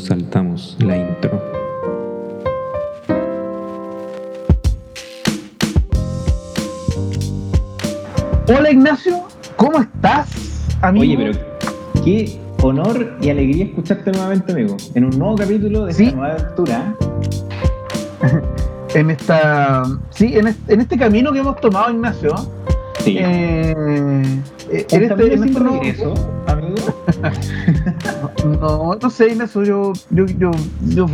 nos saltamos la intro. Hola Ignacio, ¿cómo estás, amigo? Oye, pero qué honor y alegría escucharte nuevamente, amigo, en un nuevo capítulo de ¿Sí? esta nueva aventura. En esta, sí, en este, en este camino que hemos tomado, Ignacio, Sí. eh, eh, en este, en este nuevo- regreso, amigo. no, no sé, Ignacio, yo, yo, yo, yo,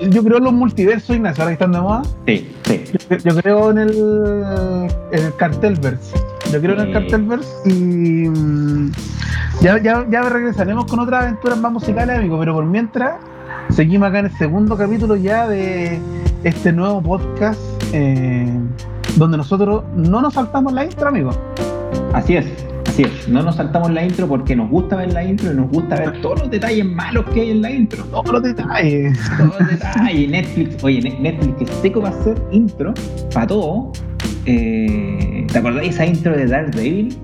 yo creo en los multiversos, Ignacio, ahora que están de moda. Sí, sí. Yo, yo creo en el, en el cartelverse. Yo creo en el cartelverse y mm, ya, ya, ya regresaremos con otras aventuras más musicales, amigo. Pero por mientras, seguimos acá en el segundo capítulo ya de este nuevo podcast eh, donde nosotros no nos saltamos la intro, amigo. Así es, así es. No nos saltamos la intro porque nos gusta ver la intro y nos gusta ver todos los detalles malos que hay en la intro. Todos los detalles. Todos los detalles. Netflix, oye, Ne- Netflix que seco va a hacer intro para todo. Eh, ¿Te acordás de esa intro de Daredevil?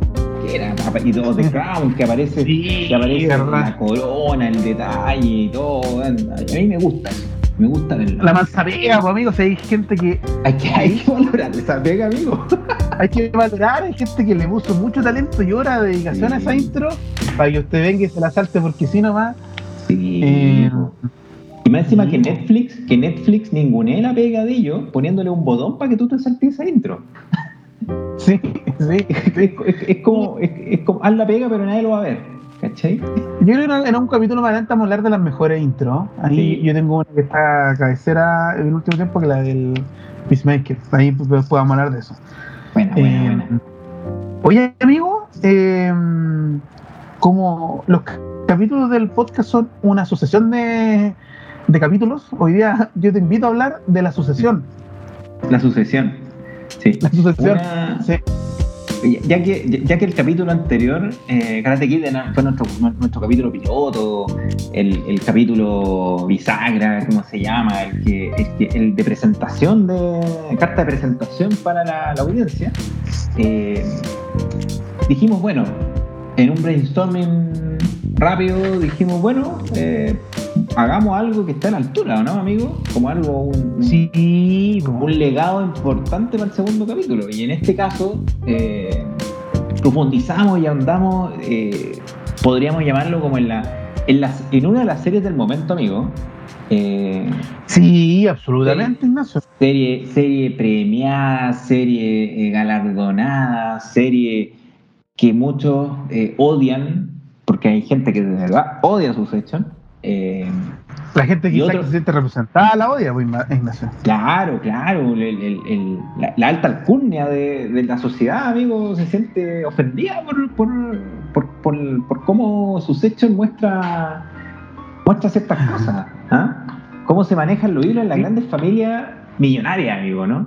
Que era, y todo The Crown, que aparece, Sí, que aparece la corona, el detalle y todo. A mí me gusta eso. Me gusta verlo. La mansa pega, pues, amigo. Si hay gente que Hay que, hay que valorar esa pega, amigo. hay que valorar, hay gente que le puso mucho talento y hora de dedicación a esa intro para que usted venga y se la salte porque si nomás. Sí. Eh, y más encima que Netflix, que Netflix ningunee la pega de ellos poniéndole un botón para que tú te saltes esa intro. Sí, sí. Es, es- es como, es, es como, haz la pega, pero nadie lo va a ver. ¿Cachai? Yo creo que en un capítulo más adelante vamos a hablar de las mejores intros. Ahí Sí. yo tengo una que está cabecera en el último tiempo que la del Peacemaker. Ahí pues, vamos a hablar de eso. Buena, buena, Eh, buena. Oye, amigo, eh, como los ca- capítulos del podcast son una sucesión de, de capítulos, hoy día yo te invito a hablar de la sucesión. La sucesión. Sí. La sucesión. Una- Sí. Ya que, ya- que el capítulo anterior, eh, Karate Kid fue nuestro, nuestro capítulo piloto, el, el capítulo bisagra, ¿cómo se llama? El, que, el, de presentación, de carta de presentación para la, la audiencia. eh, dijimos, bueno, en un brainstorming rápido, dijimos, bueno, eh, hagamos algo que esté a la altura, ¿o ¿no, amigo? Como algo, un, Sí, po. un legado importante para el segundo capítulo. Y en este caso, eh, profundizamos y ahondamos, eh, podríamos llamarlo como en la, en las, en una de las series del momento, amigo. Eh, sí, absolutamente, Ignacio. serie, serie premiada, serie galardonada, serie que muchos odian, porque hay gente que de verdad odia su sección. Eh, La gente quizá otro- que se siente representada la odia, pues, Ignacio. Claro, claro, el- el- el- la, la alta alcurnia de, de la sociedad, amigo, se siente ofendida por, por, por, por- por cómo su sección muestra, muestra ciertas cosas. ¿ah? Cómo se manejan los hilos en las Sí. grandes familias millonarias, amigo, ¿no?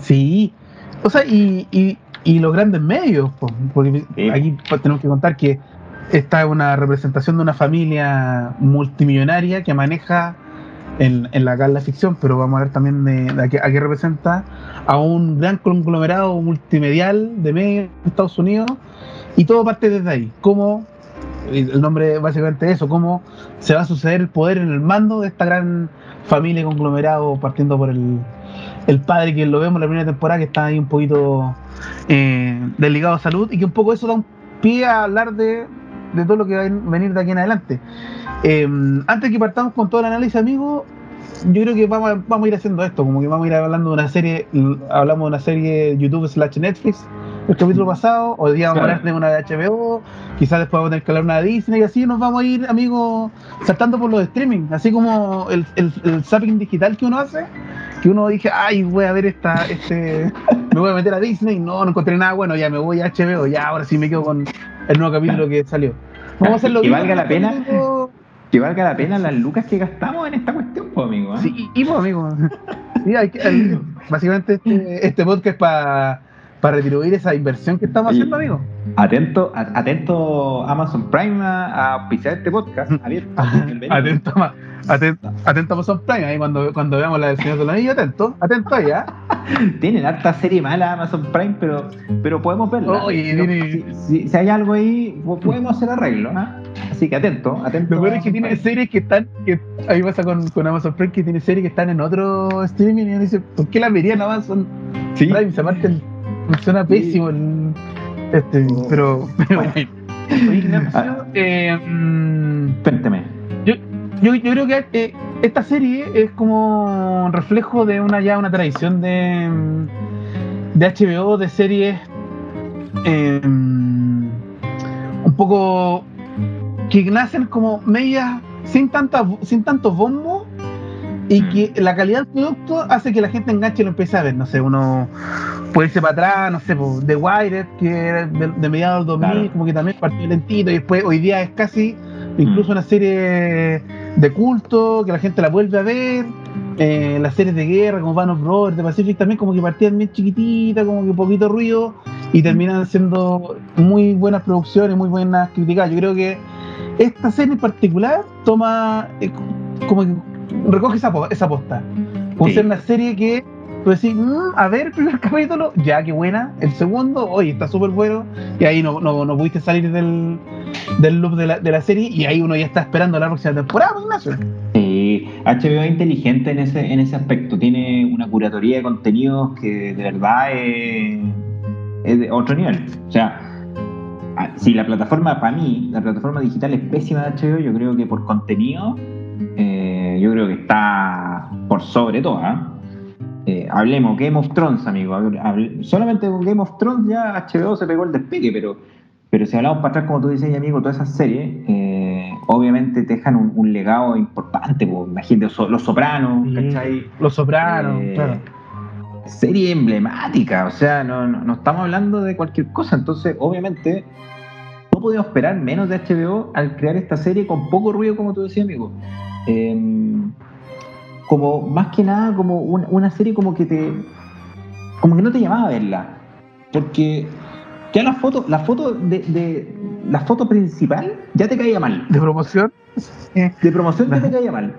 Sí, o sea, y, y, y los grandes medios, po, porque Sí. aquí tenemos que contar que esta es una representación de una familia multimillonaria que maneja en, en la, acá en la ficción, pero vamos a ver también de, a, qué, representa a un gran conglomerado multimedial de medios de Estados Unidos y todo parte desde ahí. Cómo, el nombre básicamente es eso, cómo se va a suceder el poder en el mando de esta gran familia conglomerado partiendo por el, el padre que lo vemos en la primera temporada que está ahí un poquito eh, desligado a salud y que un poco eso da un pie a hablar de, de todo lo que va a venir de aquí en adelante. Eh, antes que partamos con todo el análisis, amigo, yo creo que vamos a, vamos a ir haciendo esto, como que vamos a ir hablando de una serie, hablamos de una serie YouTube slash Netflix el capítulo pasado, hoy día vamos a hablar de una de HBO, quizás después vamos a tener que hablar una de Disney y así nos vamos a ir, amigos, saltando por los streaming, así como el, el, el zapping digital que uno hace, que uno dije, ay, voy a ver esta, este, me voy a meter a Disney, no, no encontré nada bueno, ya me voy a HBO, ya ahora sí me quedo con el nuevo capítulo que salió. Vamos a hacerlo Que valga la pena. capítulo- Que valga la pena las lucas que gastamos en esta cuestión, pues, amigo. ¿ah? Sí, y pues, amigo. Sí, hay que- básicamente este, este podcast es para para retribuir esa inversión que estamos haciendo, amigo. Atento, atento Amazon Prime a, a este podcast. Abierto. Atento, ma- atento, atento a Amazon Prime, ahí cuando, cuando veamos la del Señor de los Anillos, atento, atento ahí, ¿ah? Tienen harta serie mala Amazon Prime, pero, pero podemos verla. Oye, si, tiene- si- si hay algo ahí, po- podemos hacer arreglo. ¿ah? Así que atento, atento. Lo peor es que tiene series que están. Que, a mí pasa con, con Amazon Prime que tiene series que están en otro streaming y uno dice, ¿por qué la vería en Amazon Sí. Prime? Se aparte el- funciona pésimo el. Este, Oh. pero, pero bueno. Ignacio, Ah. eh, mm. Yo, yo creo que eh, esta serie es como un reflejo de una ya una tradición de, mm, de HBO, de series eh, un poco que nacen como medias sin tanta, sin tantos bombos y Mm. que la calidad del producto hace que la gente enganche y lo empiece a ver. No sé, uno puede irse para atrás, no sé, The Wire, que era de, de mediados del 2000, Claro. como que también partió lentito y después hoy día es casi incluso Mm. una serie de culto que la gente la vuelve a ver. Eh, las series de guerra como Band of Brothers, de Pacific también como que partían bien chiquititas, como que poquito ruido y terminan siendo muy buenas producciones, muy buenas críticas. Yo creo que esta serie en particular toma eh, como que recoge esa, esa posta. Como Sí. ser una serie que tú decís, "Mm, a ver el primer capítulo, ya qué buena. El segundo, oye, está súper bueno. Y ahí no, no, no pudiste salir del, del loop de la, de la serie y ahí uno ya está esperando la próxima temporada, pues, Ignacio. Sí, HBO es inteligente en ese, en ese aspecto. Tiene una curatoría de contenidos que de verdad es, es de otro nivel. O sea, si la plataforma, para mí, la plataforma digital es pésima de HBO, yo creo que por contenido, eh, yo creo que está por sobre todo. ¿ah? Eh, hablemos Game of Thrones, amigo. Hable- solamente con Game of Thrones ya HBO se pegó el despegue, pero, pero si hablamos para atrás, como tú dices, amigo, todas esas series, eh, obviamente te dejan un, un legado importante. po. Imagínate So- Los Sopranos, ¿cachai? Los Sopranos, Eh, claro. Serie emblemática, o sea, no, no, no estamos hablando de cualquier cosa, entonces obviamente no podemos esperar menos de HBO al crear esta serie con poco ruido, como tú decías, amigo. Em, como más que nada como una, una serie como que te como que no te llamaba a verla. Porque ya la foto la foto de, de- la foto principal ya te caía mal. De promoción. De promoción ya te caía mal.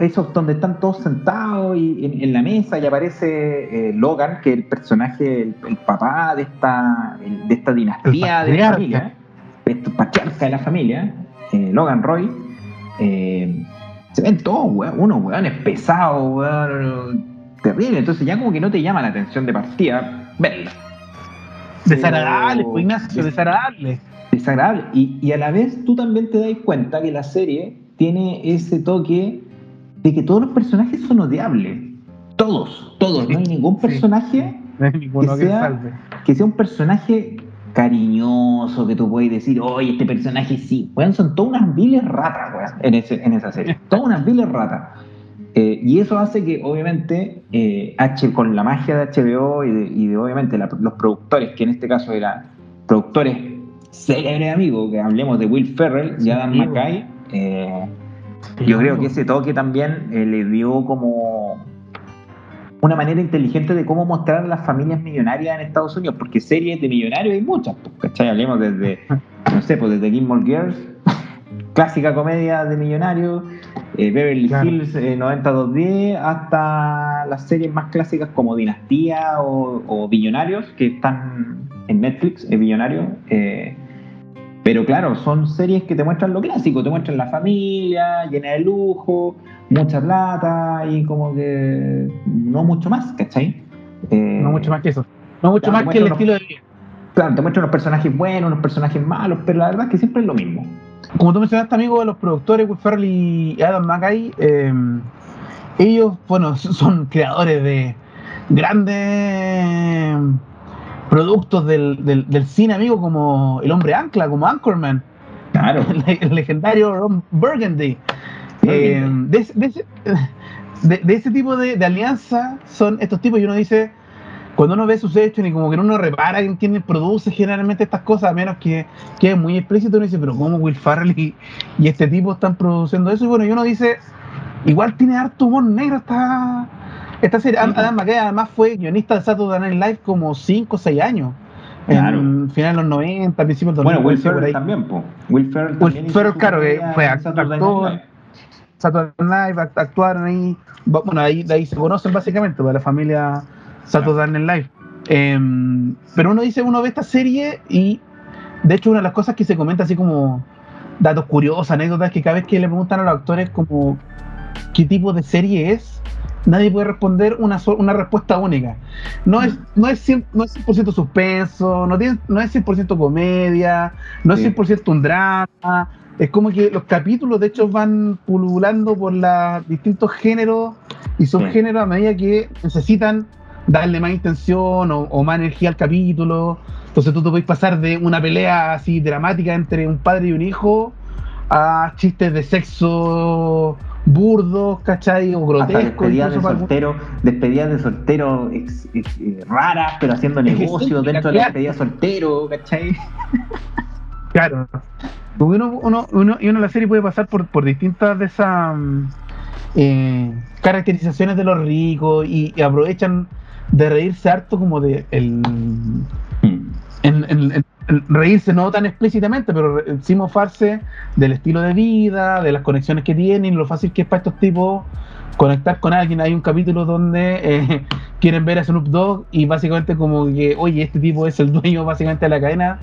Esos donde están todos sentados y en, en la mesa y aparece eh, Logan que es el personaje el, el papá de esta el- de esta dinastía de la familia este patriarca de la familia eh, Logan Roy eh, se ven todos weón, unos weones pesados weón, terrible entonces ya como que no te llama la atención de partida verla desagradable, pues, Ignacio, desagradable. desagradable. Y, y a la vez tú también te das cuenta que la serie tiene ese toque de que todos los personajes son odiables. Todos, todos. No hay ningún Sí. personaje No hay ninguno Que que sea- salve. que sea un personaje cariñoso, que tú puedes decir, oye, este personaje sí. Weón, son todas unas viles ratas, weón, en, ese- en esa serie. Todas unas viles ratas. Eh, y eso hace que, obviamente, eh, H, con la magia de HBO y de, y de, obviamente, la- los productores, que en este caso eran productores célebres, amigos, que hablemos de Will Ferrell y Adam Sí, McKay, eh, yo creo que ese toque también eh, le dio como una manera inteligente de cómo mostrar a las familias millonarias en Estados Unidos, porque series de millonarios hay muchas, pues, ¿cachai? Hablemos desde, no sé, pues desde Gilmore Girls, clásica comedia de millonarios, eh, Beverly Claro. Hills eh, 90210, hasta las series más clásicas como Dinastía o, o Billonarios, que están en Netflix, eh, Billonarios. eh, pero claro, son series que te muestran lo clásico, te muestran la familia, llena de lujo, mucha plata y como que no mucho más, ¿cachai? Eh, No mucho más que eso. No mucho Claro, más que el estilo de vida. Claro, te muestran unos personajes buenos, unos personajes malos, pero la verdad es que siempre es lo mismo. Como tú mencionaste, amigo de los productores, Will Ferrell y Adam McKay, eh, ellos, bueno, son creadores de grandes productos del, del, del cine, amigo, como El Hombre Ancla, como Anchorman, Claro. el, el legendario Ron Burgundy. Eh, de, ese- de ese, de- de ese tipo de, de alianza son estos tipos y uno dice, cuando uno ve sus hechos y como que uno repara en quién produce generalmente estas cosas, a menos que quede muy explícito, uno dice, pero ¿cómo Will Farrell y, y este tipo están produciendo eso? Y bueno, y uno dice, igual tiene harto humor negro esta, esta serie. Sí. Adam McKay además fue guionista de Saturday Night Live como 5 o 6 años. Claro. En finales de los 90, principios de los Bueno, 2000, Will Ferrell también, po. Will Ferrell Will también hizo Ferrell, claro, que fue actor, Saturday Night Live. Saturday Night Live act- actuaron ahí. Bueno, ahí, de ahí se conocen básicamente, para la familia Saturday Night Live. Em, pero uno dice, uno ve esta serie y de hecho una de las cosas que se comenta así como datos curiosos, anécdotas que cada vez que le preguntan a los actores como qué tipo de serie es, nadie puede responder una, una respuesta única. No es, no es, 100%, no es 100 suspenso, no, tiene, no es 100% comedia, no es 100% un drama. Es como que los capítulos, de hecho, van pululando por los distintos géneros y subgéneros a medida que necesitan darle más intención o, más energía al capítulo. Entonces tú te puedes pasar de una pelea así dramática entre un padre y un hijo a chistes de sexo burdos, ¿cachai? O grotescos. Despedidas de soltero, despedidas de soltero eh, raras, pero haciendo negocios dentro de la despedida de soltero, ¿cachai? Claro. Porque uno, uno, uno, y uno la serie puede pasar por, por distintas de esas mm, eh, caracterizaciones de los ricos y, aprovechan de reírse harto como de el, hmm. en, reírse no tan explícitamente, pero sí mofarse del estilo de vida, de las conexiones que tienen, lo fácil que es para estos tipos conectar con alguien. Hay un capítulo donde eh, quieren ver a Snoop Dogg y básicamente como que, oye, este tipo es el dueño básicamente de la cadena.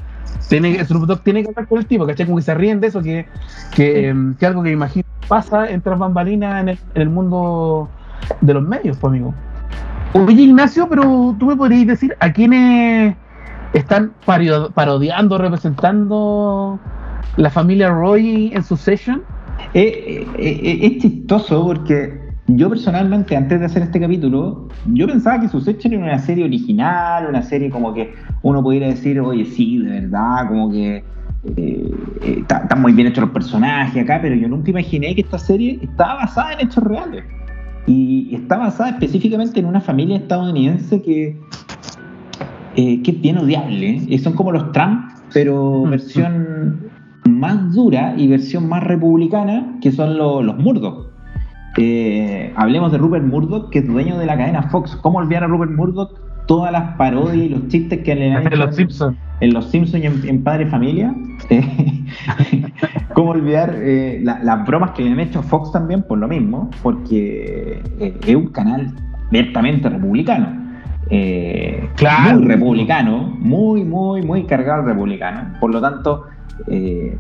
Tiene, Snoop Dogg tiene que hablar con el tipo, ¿cachai? Como que se ríen de eso, que, que, em, que algo que imagino pasa entre bambalinas en el, en el mundo de los medios, pues amigo. Oye, Ignacio, pero tú me podrías decir a quiénes están parodiando, representando la familia Roy en su session. Eh, eh, eh, es chistoso porque yo personalmente, antes de hacer este capítulo, yo pensaba que Succession era una serie original, una serie como que uno pudiera decir, oye, sí, de verdad, como que están muy bien hechos los personajes acá, pero yo nunca imaginé que esta serie estaba basada en hechos reales. Y está basada específicamente en una familia estadounidense que eh, que es bien odiable. ¿eh? Son como los Trump, pero mm. versión más dura y versión más republicana, que son los Murdoch. Eh, hablemos de Rupert Murdoch, que es dueño de la cadena Fox. ¿Cómo olvidar a Rupert Murdoch? Todas las parodias y los chistes que le han hecho en los Simpsons en Los Simpsons y en, Padre Familia. ¿Cómo olvidar las bromas que le han hecho a Fox también por lo mismo? Porque es un canal abiertamente republicano. Eh, claro. muy republicano, muy, muy, muy cargado republicano. Por lo tanto, eh,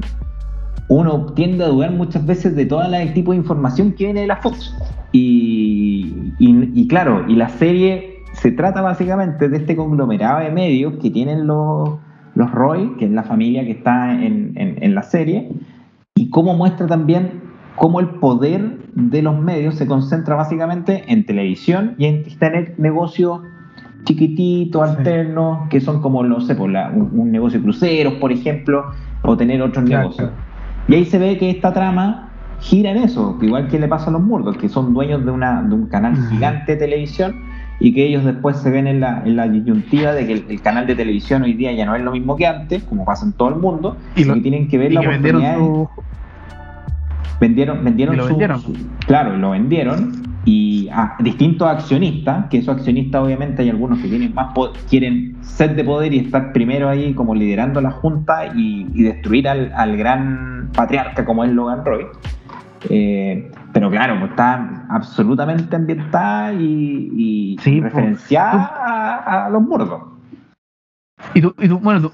uno tiende a dudar muchas veces de todo el tipo de información que viene de la Fox. Y, claro, y la serie se trata básicamente de este conglomerado de medios que tienen los, los Roy, que es la familia que está en, en la serie, y cómo muestra también cómo el poder de los medios se concentra básicamente en televisión y en tener negocios chiquititos, alternos, que son como, no sé, por un, negocio de cruceros, por ejemplo, o tener otros negocios. Y ahí se ve que esta trama gira en eso, igual que le pasa a los Murdos, que son dueños de, una, de un canal gigante de televisión y que ellos después se ven en la, en la disyuntiva de que el, canal de televisión hoy día ya no es lo mismo que antes, como pasa en todo el mundo, y, que tienen que ver la oportunidad. Vendieron, vendieron, vendieron, claro, lo vendieron y a distintos accionistas, que esos accionistas obviamente hay algunos que tienen más quieren ser de poder y estar primero ahí como liderando la junta y, destruir al, gran patriarca como es Logan Roy. Eh, pero claro, pues está absolutamente ambientada y, pues, referenciada a, los muertos. Y tú, y tú bueno, tú,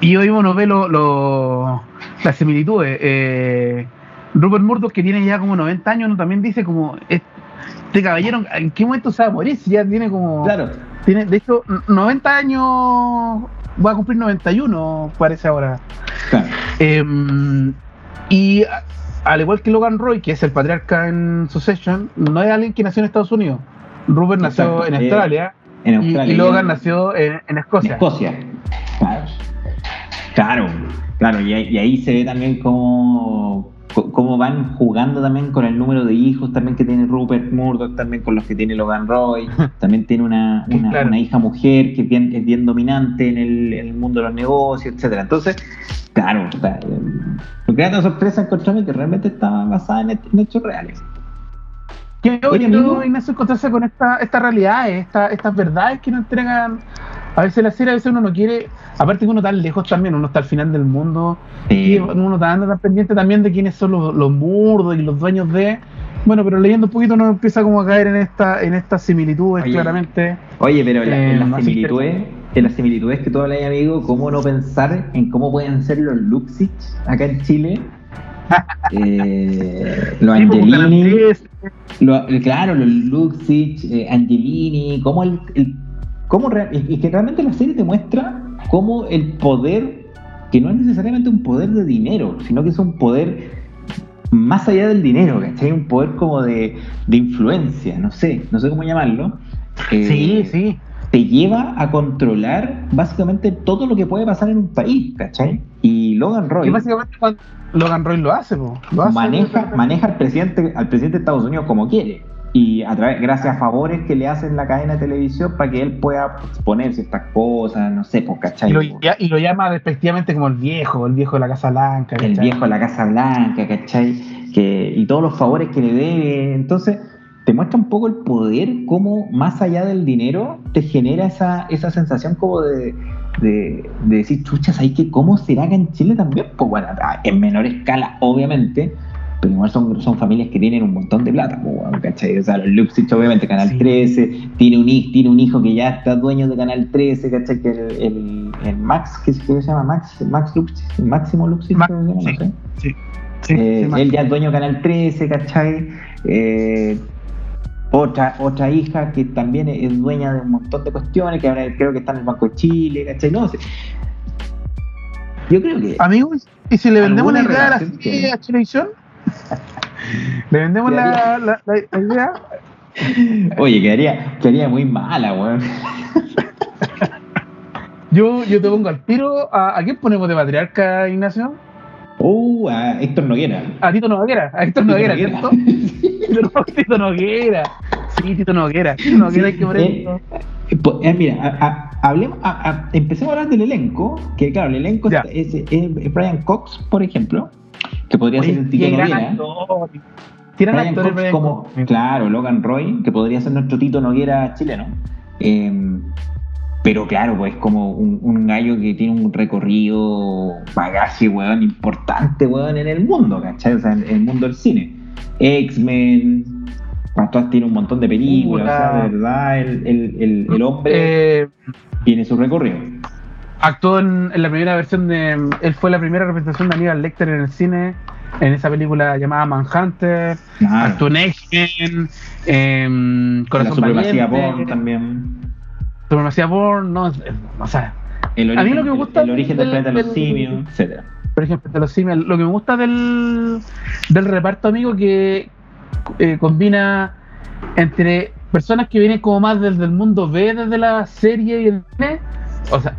y hoy uno ve lo, las similitudes. Eh, Rupert Murdoch, que tiene ya como 90 años, también dice como, este caballero, ¿en qué momento se va a morir? Si ya tiene como. Claro. Tiene, de hecho, 90 años. Va a cumplir 91, parece ahora. Claro. Em, y al igual que Logan Roy, que es el patriarca en Succession, no es alguien que nació en Estados Unidos. Rupert nació en Australia, en Australia. Y, Logan nació en, Escocia. En Escocia. Claro. Claro, y, y ahí se ve también como cómo van jugando también con el número de hijos también que tiene Rupert Murdoch, también con los que tiene Logan Roy, también tiene una, una, hija mujer que es bien, es bien dominante en el, mundo de los negocios, etcétera. Entonces, claro, lo que da una sorpresa encontrarme que realmente está basada en, hechos reales. Qué bonito, Ignacio, encontrarse con esta, esta realidad, esta, estas verdades que nos entregan a veces la serie, a veces uno no quiere, aparte que uno está lejos también, uno está al final del mundo, y uno está andando tan pendiente también de quiénes son los, los murdos y los dueños de. Bueno, pero leyendo un poquito uno empieza como a caer en esta, en estas similitudes, claramente. Oye, pero en, eh, las similitudes, en las similitudes que tú hablas, amigo, ¿cómo no pensar en cómo pueden ser los Luxich acá en Chile? eh, los pues, Angelini, 13. lo- claro, los Luxich, eh, Angelini, cómo el, el- cómo y y que realmente la serie te muestra cómo el poder, que no es necesariamente un poder de dinero, sino que es un poder más allá del dinero, ¿cachai? Un poder como de, de influencia, no sé, no sé cómo llamarlo. Eh, Sí, sí. te lleva a controlar básicamente todo lo que puede pasar en un país, ¿cachai? Y Logan Roy Que básicamente cuando Logan Roy lo hace, po. Lo hace maneja, maneja al presidente, al presidente de Estados Unidos como quiere. Y a través, gracias a favores que le hacen la cadena de televisión para que él pueda exponer ciertas cosas, no sé, pues, ¿cachai? Y lo, y lo llama despectivamente como el viejo, el viejo de la Casa Blanca. el ¿cachai? viejo de la Casa Blanca, ¿cachai? Que, y todos los favores que le debe. Entonces, te muestra un poco el poder, cómo más allá del dinero te genera esa, esa sensación como de, de, de decir, chuchas, ¿hay que cómo será acá en Chile también? Pues bueno, en menor escala, obviamente. Pero igual son, son familias que tienen un montón de plata, pues, ¿cachai? O sea, los Luxich, obviamente, Canal Sí. 13, tiene un, hijo, tiene un hijo que ya está dueño de Canal 13, ¿cachai? Que el, el, el Max, ¿qué, se- llama? Max, Max Luxich, Máximo Luxich, Max, que sí. no. Sí. Sí, Eh, él ya es dueño de Canal 13, ¿cachai? Eh, otra, otra hija que también es dueña de un montón de cuestiones, que ahora creo que está en el Banco de Chile, ¿cachai? No sé. Yo creo que. Amigo, ¿y si le vendemos la ¿Alguna idea a la serie a Chilevisión? ¿Le vendemos la, la, la- la idea? Oye, quedaría, quedaría muy mala, weón. Yo, yo te pongo al tiro. ¿A, a quién ponemos de patriarca, Ignacio? Uh, a Héctor Noguera. A Tito Noguera. A Héctor Noguera. ¿cierto? No, Tito Noguera. Sí, Tito Noguera. Tito Noguera hay que ponerlo. eh, eh, mira, a- a- hablemos, a- a- empecemos a hablar del elenco, que claro, el elenco está- es, es Brian Cox, por ejemplo, que podría Oye, ser el Tito Noguera. actor. Tiran Brian actores Cox como, Cox. claro, Logan Roy, que podría ser nuestro Tito Noguera chileno. Eh, pero claro, pues como un, un gallo que tiene un recorrido, bagaje, weón, importante, weón, en el mundo, ¿cachai? O sea, en, en el mundo del cine. X-Men, Pastor tiene un montón de películas, o sea, de verdad, el, el, el, el hombre Eh, tiene su recorrido. Actuó en, en la primera versión de. Él fue la primera representación de Aníbal Lecter en el cine. En esa película llamada Manhunter. Claro. Actuó en X-Men. em, la supremacía Valiente, Bourne también. Supremacía Born. No, o sea, El A mí origen, lo que me gusta el, origen del, del- planeta de los simios, etcétera. por ejemplo, de los simios, lo que me gusta del, del reparto, amigo, que eh, combina entre personas que vienen como más desde el mundo B, desde la serie y el cine. O sea,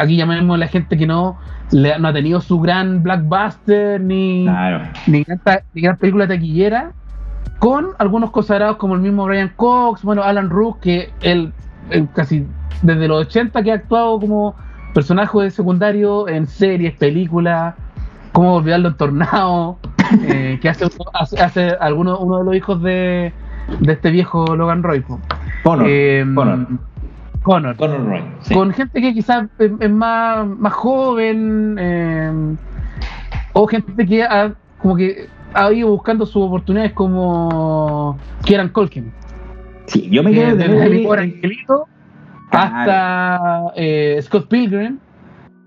aquí llamamos a la gente que no, le- no ha tenido su gran blockbuster ni, Claro. ni, gran, ni gran película taquillera, con algunos consagrados como el mismo Brian Cox, bueno, Alan Rook, que él, él casi desde los 80 que ha actuado como personaje de secundario en series, películas, como olvidarlo en Tornado, eh, que hace, hace, hace alguno, uno de los hijos de, de este viejo Logan Roy. Connor. Eh, Connor. Connor. Connor Roy. sí. Con gente que quizás es, más, más joven, eh, o gente que ha, como que ha ido buscando sus oportunidades como Kieran Colkin. Sí, yo me que quedo desde mi pobre angelito hasta eh, Scott Pilgrim.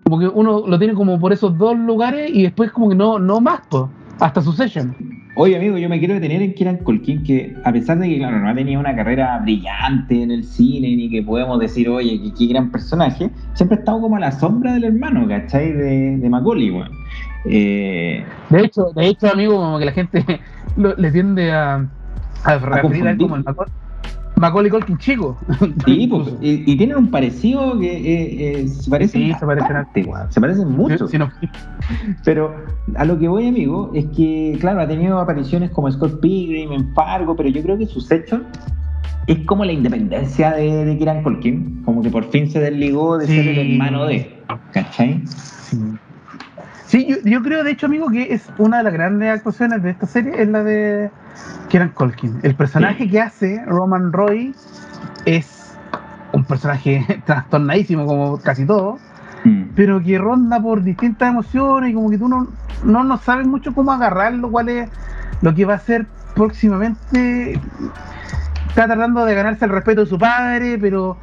Como que uno lo tiene como por esos dos lugares y después como que no, no más, po, hasta su session. Oye, amigo, yo me quiero detener en Kieran Colkin, que a pesar de que, claro, no ha tenido una carrera brillante en el cine, ni que podemos decir, oye, qué, qué gran personaje, siempre ha estado como a la sombra del hermano, ¿cachai? De, de Macaulay, weón. Eh, De hecho, de hecho, amigo, como que la gente lo- le tiende a, a referir a él como el Macaulay, Macaulay Culkin chico. sí, pues, y, y tienen un parecido que eh, eh, se parecen Sí, se parecen bastante, se parecen mucho. No- Pero a lo que voy, amigo, es que, claro, ha tenido apariciones como Scott Pilgrim, en Fargo, pero yo creo que su session es como la independencia de, de Kieran Culkin, como que por fin se desligó de Sí. ser el hermano de, ¿cachai? Sí, yo, yo creo de hecho, amigo, que es una de las grandes actuaciones de esta serie, es la de Kieran Colkin. El personaje que hace Roman Roy es un personaje trastornadísimo, como casi todo, Mm. pero que ronda por distintas emociones y como que tú no, no, no sabes mucho cómo agarrarlo, cuál es lo que va a hacer próximamente. Está tratando de ganarse el respeto de su padre, pero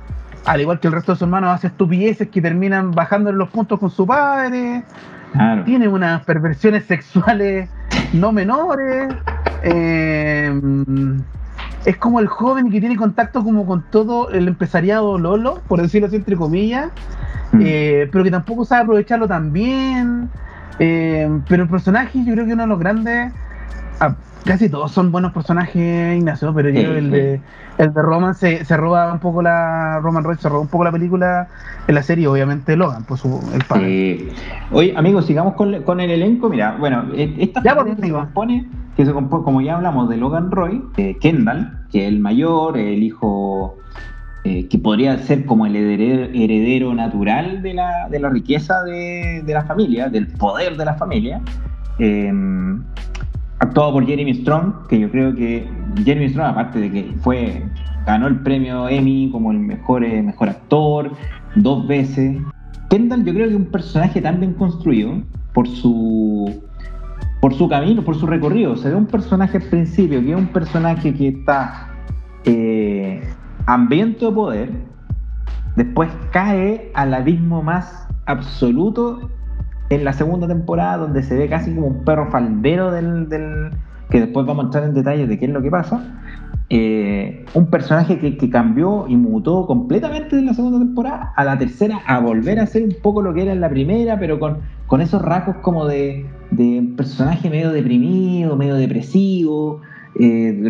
al igual que el resto de sus hermanos hace estupideces que terminan bajándole los puntos con su padre Claro. tiene unas perversiones sexuales no menores. Eh, es como el joven que tiene contacto como con todo el empresariado Lolo, por decirlo así entre comillas, Mm. eh, pero que tampoco sabe aprovecharlo tan bien. eh, pero el personaje, yo creo que uno de los grandes, ah, casi todos son buenos personajes, Ignacio, pero yo Sí, el sí. de, el de Roman se, se roba un poco la, Roman Reigns se roba un poco la película en la serie, obviamente Logan, pues su, el padre. Sí. Oye, amigos, sigamos con, con el elenco. Mira, bueno, e- esta Ya, por que se compone, que se compone, como ya hablamos, de Logan Roy, eh, Kendall, que es el mayor, el hijo eh, que podría ser como el heredero, heredero natural de la, de la riqueza de, de la familia, del poder de la familia. Eh, actuado por Jeremy Strong, que yo creo que Jeremy Strong, aparte de que fue ganó el premio Emmy como el mejor, eh, mejor actor dos veces. Kendall yo creo que es un personaje tan bien construido por su por su camino, por su recorrido. Se ve un personaje al principio, que es un personaje que está eh, de poder, después cae al abismo más absoluto en la segunda temporada, donde se ve casi como un perro faldero del, del- que después vamos a entrar en detalles de qué es lo que pasa. Eh, un personaje que, que cambió y mutó completamente en la segunda temporada a la tercera a volver a ser un poco lo que era en la primera, pero con, con esos rasgos como de, de un personaje medio deprimido, medio depresivo, eh,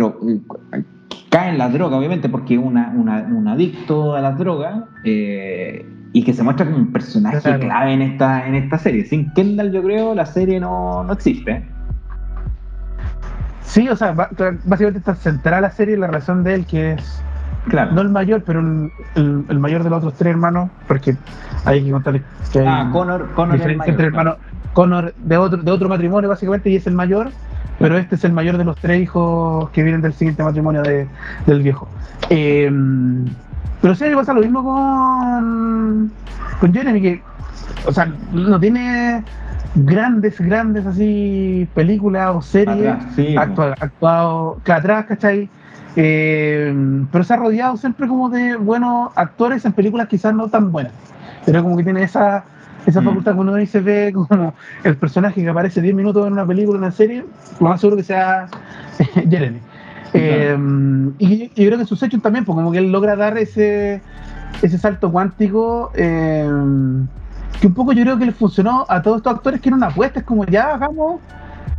cae en la droga, obviamente, porque es una, una- un adicto a las drogas, eh, y que se muestra como un personaje Claro. clave en esta, en esta serie. Sin Kendall, yo creo, la serie no, no existe. Sí, o sea, básicamente está centrada la serie la relación de él, que es Claro. no el mayor, pero el, el- el mayor de los otros tres hermanos, porque hay que contar que hay ah, Connor, Connor es el mayor, entre claro. Connor de otro, de otro matrimonio, básicamente, y es el mayor, pero este es el mayor de los tres hijos que vienen del siguiente matrimonio de- del viejo. Eh, pero sí, pasa lo mismo con, con Jeremy, que, o sea, no tiene grandes, grandes así películas o series sí, actua- actuado que atrás, ¿cachai? Eh, pero se ha rodeado siempre como de buenos actores en películas quizás no tan buenas. Pero como que tiene esa, esa Mm. facultad que uno dice ve como el personaje que aparece 10 minutos en una película, en una serie, lo más seguro que sea Jeremy. Eh, y, y yo creo que sus hechos también, pues como que él logra dar ese, ese salto cuántico eh, que un poco yo creo que le funcionó a todos estos actores que era una apuesta, es como ya hagamos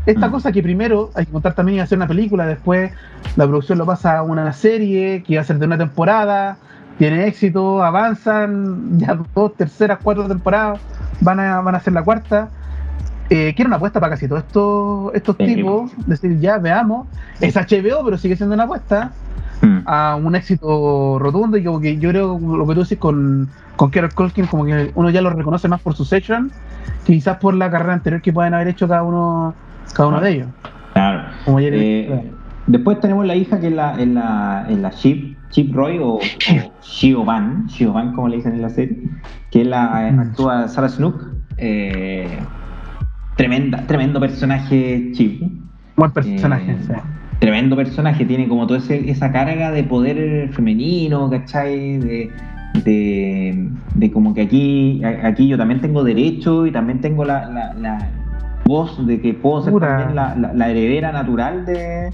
esta Mm. cosa que primero hay que contar también y hacer una película, después la producción lo pasa a una serie que va a ser de una temporada, tiene éxito, avanzan, ya dos, terceras, cuatro temporadas, van a, van a hacer la cuarta. Eh, que era una apuesta para casi todos estos, estos Sí. tipos, decir, ya veamos, es HBO, pero sigue siendo una apuesta Mm. a un éxito rotundo y como que yo creo lo que tú dices con, con Carol Colkin, como que uno ya lo reconoce más por su session que quizás por la carrera anterior que pueden haber hecho cada uno cada uno de ellos. Claro. Como Eh, después tenemos la hija que es la, es la, es la Chip, Chip Roy o, o Shioban, Shioban como le dicen en la serie, que es la Mm. actúa Sarah Snook. eh, tremenda, tremendo personaje Chip. buen personaje. Eh, sí. Tremendo personaje, tiene como toda ese- esa carga de poder femenino, ¿cachai? De, de, de como que aquí, aquí yo también tengo derecho y también tengo la, la- la voz de que puedo ser también la, la- heredera natural de,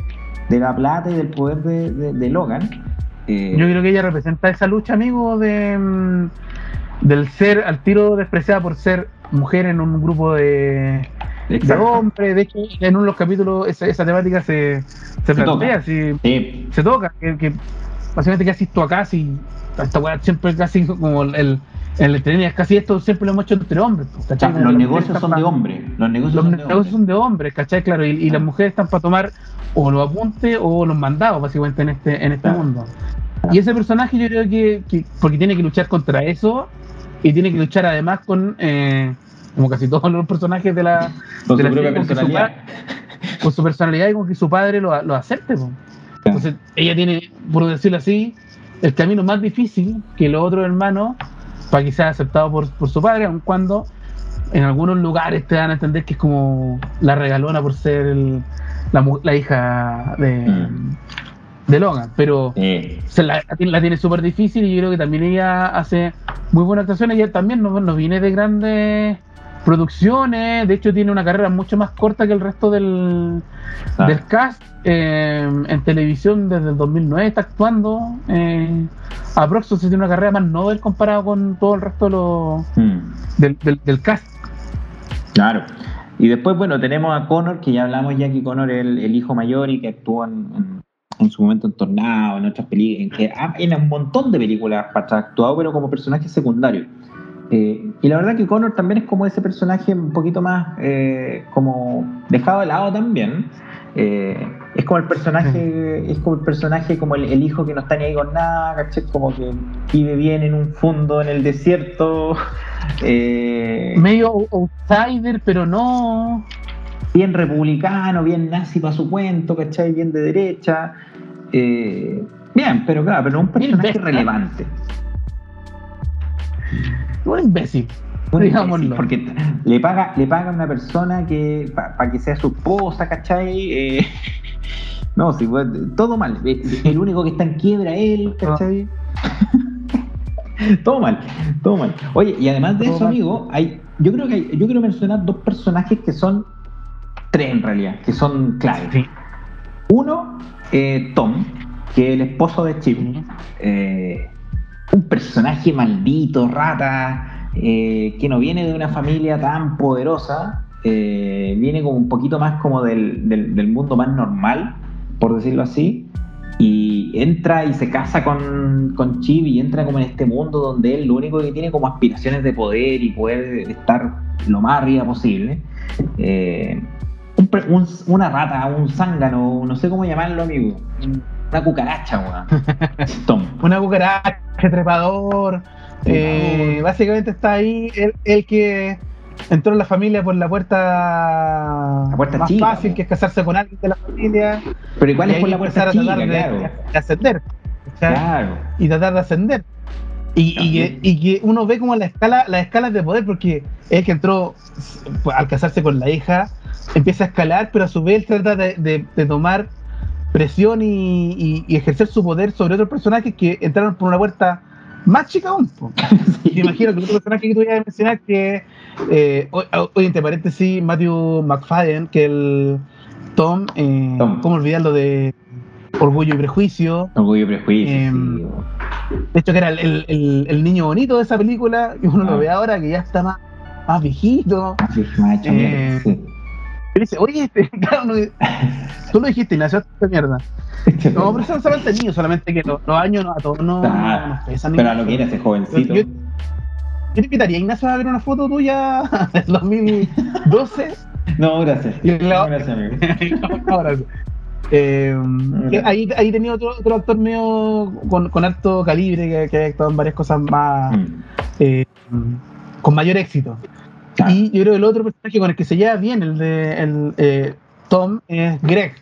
de la plata y del poder de, de- de Logan. Eh, Yo creo que ella representa esa lucha, amigo, de mm, del ser al tiro despreciada por ser mujer en un grupo de, hombres. De hecho, en uno de los capítulos esa, esa temática se, se plantea, toca. así, Sí, se toca, que, que básicamente casi esto acá, si esta weá siempre casi como el, el entretenimiento, casi esto siempre lo hemos hecho entre hombres, pues, o ¿cachai? sea, Como los negocios son de hombres. Los negocios Los son de hombres. son de hombres, ¿cachai? Claro, y, y las Ah. mujeres están para tomar o los apuntes o los mandados, básicamente, en este, en este Claro. mundo. Y ese personaje yo creo que, que- porque tiene que luchar contra eso y tiene que luchar además con, eh, como casi todos los personajes de la, Con de su la propia serie, con su personalidad. pa- con su personalidad y con que su padre lo, lo acepte. Entonces, ella tiene, por decirlo así, el camino más difícil que los otros hermanos para que sea aceptado por, por su padre, aun cuando en algunos lugares te dan a entender que es como la regalona por ser el- la, la hija de, Mm. De Logan. Pero Sí. se la, la tiene súper difícil y yo creo que también ella hace muy buena actuación. Ella también no, no viene de grandes producciones, de hecho tiene una carrera mucho más corta que el resto del, Ah. del cast. eh, en televisión desde el 2009 está actuando. Eh, Aproxo tiene una carrera más novel comparado con todo el resto de los, Mm. del, del- del cast. Claro. Y después, bueno, tenemos a Connor, que ya hablamos ya que Connor es el, el hijo mayor y que actuó en, en- en su momento en Tornado, en otras películas, en, un montón de películas para ha actuado, pero como personaje secundario. Eh, y la verdad que Connor también es como ese personaje un poquito más eh, como dejado de lado también. Eh, es como el personaje, es como el personaje, como el, el hijo que no está ni ahí con nada, ¿cachai? Como que vive bien en un fondo en el desierto. Medio outsider, pero no. bien republicano, bien nazi para su cuento, ¿cachai? Bien de derecha. Eh, bien, pero claro, pero un personaje relevante. Un imbécil. Un imbécil, Porque le paga, le paga a una persona que para que sea su esposa, ¿cachai? Eh, no, sí, pues, todo mal. El único que está en quiebra él, ¿cachai? todo mal, todo mal. Oye, y además de Todo eso, mal. amigo, hay, yo creo que hay- yo quiero mencionar dos personajes que son tres en realidad, que son claves. Sí. Uno, eh, Tom, que es el esposo de Chip. Eh, un personaje maldito, rata, eh, que no viene de una familia tan poderosa, viene como un poquito más como del, del- mundo más normal, por decirlo así, y entra y se casa con, con Chip y entra como en este mundo donde él lo único que tiene como aspiraciones de poder y poder estar lo más arriba posible. Un una rata, un zángano, no sé cómo llamarlo, amigo. Una cucaracha, weón. Tom. Una cucaracha, trepador. eh, básicamente está ahí el, el que entró en la familia por la puerta, La puerta más chica, fácil, que es casarse con alguien de la familia. Pero igual es por la puerta chica, tratar de, claro. de ascender. Claro. y tratar de ascender. Y, y que, y que uno ve como la escala, las escalas de poder, porque es que entró al casarse con la hija, empieza a escalar, pero a su vez trata de, de- de tomar presión y, y- y ejercer su poder sobre otros personajes que entraron por una puerta más chica aún. Sí. Imagino que otro personaje que tú ibas a mencionar, que, eh, o- oye, entre paréntesis, Matthew McFadden, que el Tom, eh, Tom. ¿cómo olvidarlo de Orgullo y Prejuicio? Orgullo y prejuicio. Em, sí. De hecho, que era el, el- el- el niño bonito de esa película, y uno Ah. lo ve ahora que ya está más, más viejito. Eh, sí. Y dice, oye, este, claro, no, tú lo dijiste, nació esta mierda. No, pero eso se ha mantenido, solamente que los, los años no, a todos no, Ah, nos pesan. Pero a lo que era ese jovencito. Yo- Yo te invitaría, Ignacio, a ver una foto tuya del 2012. No, gracias. Y la- No, gracias, amigo. Ahora. Eh, ahí, ahí tenía otro, otro actor medio con, con alto calibre que, que ha actuado en varias cosas más Mm, eh, con mayor éxito. Claro. Y yo creo que el otro personaje con el que se lleva bien, el de el, eh, Tom, es Greg.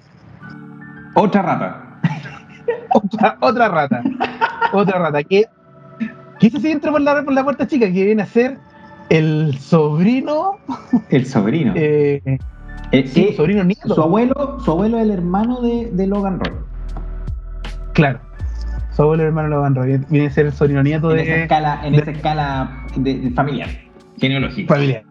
Otra rata. Otra, otra rata. otra rata. Que quizás sí entró por la, por la puerta chica, que viene a ser el sobrino. El sobrino. eh, Eh, sí, eh, sobrino nieto. su abuelo, su abuelo es el hermano de, de Logan Roy. Claro. Su abuelo hermano Logan Roy. Viene a ser el sobrino nieto En esa de escala, en de- esa escala de, de familiar, genealógica. familia.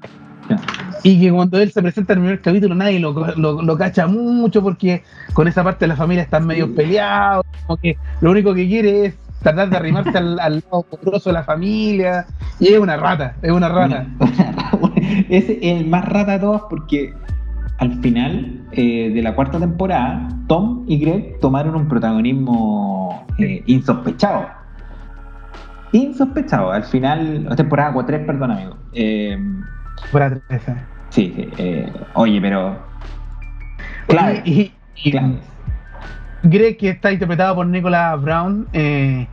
Ya. Y que cuando él se presenta en el primer capítulo nadie lo, lo, lo cacha mucho porque con esa parte de la familia están medio peleados, como que lo único que quiere es tratar de arrimarse al, al lado poderoso de la familia y es una rata, es una rata. es el más rata de todas porque al final eh, de la cuarta temporada, Tom y Greg tomaron un protagonismo eh, insospechado. Insospechado. Al final, temporada 3, perdón, amigo. Eh, Fuera de esa. sí, sí. eh, oye, pero. Clave. Y, y-. Greg, que está interpretado por Nicolas Brown, eh,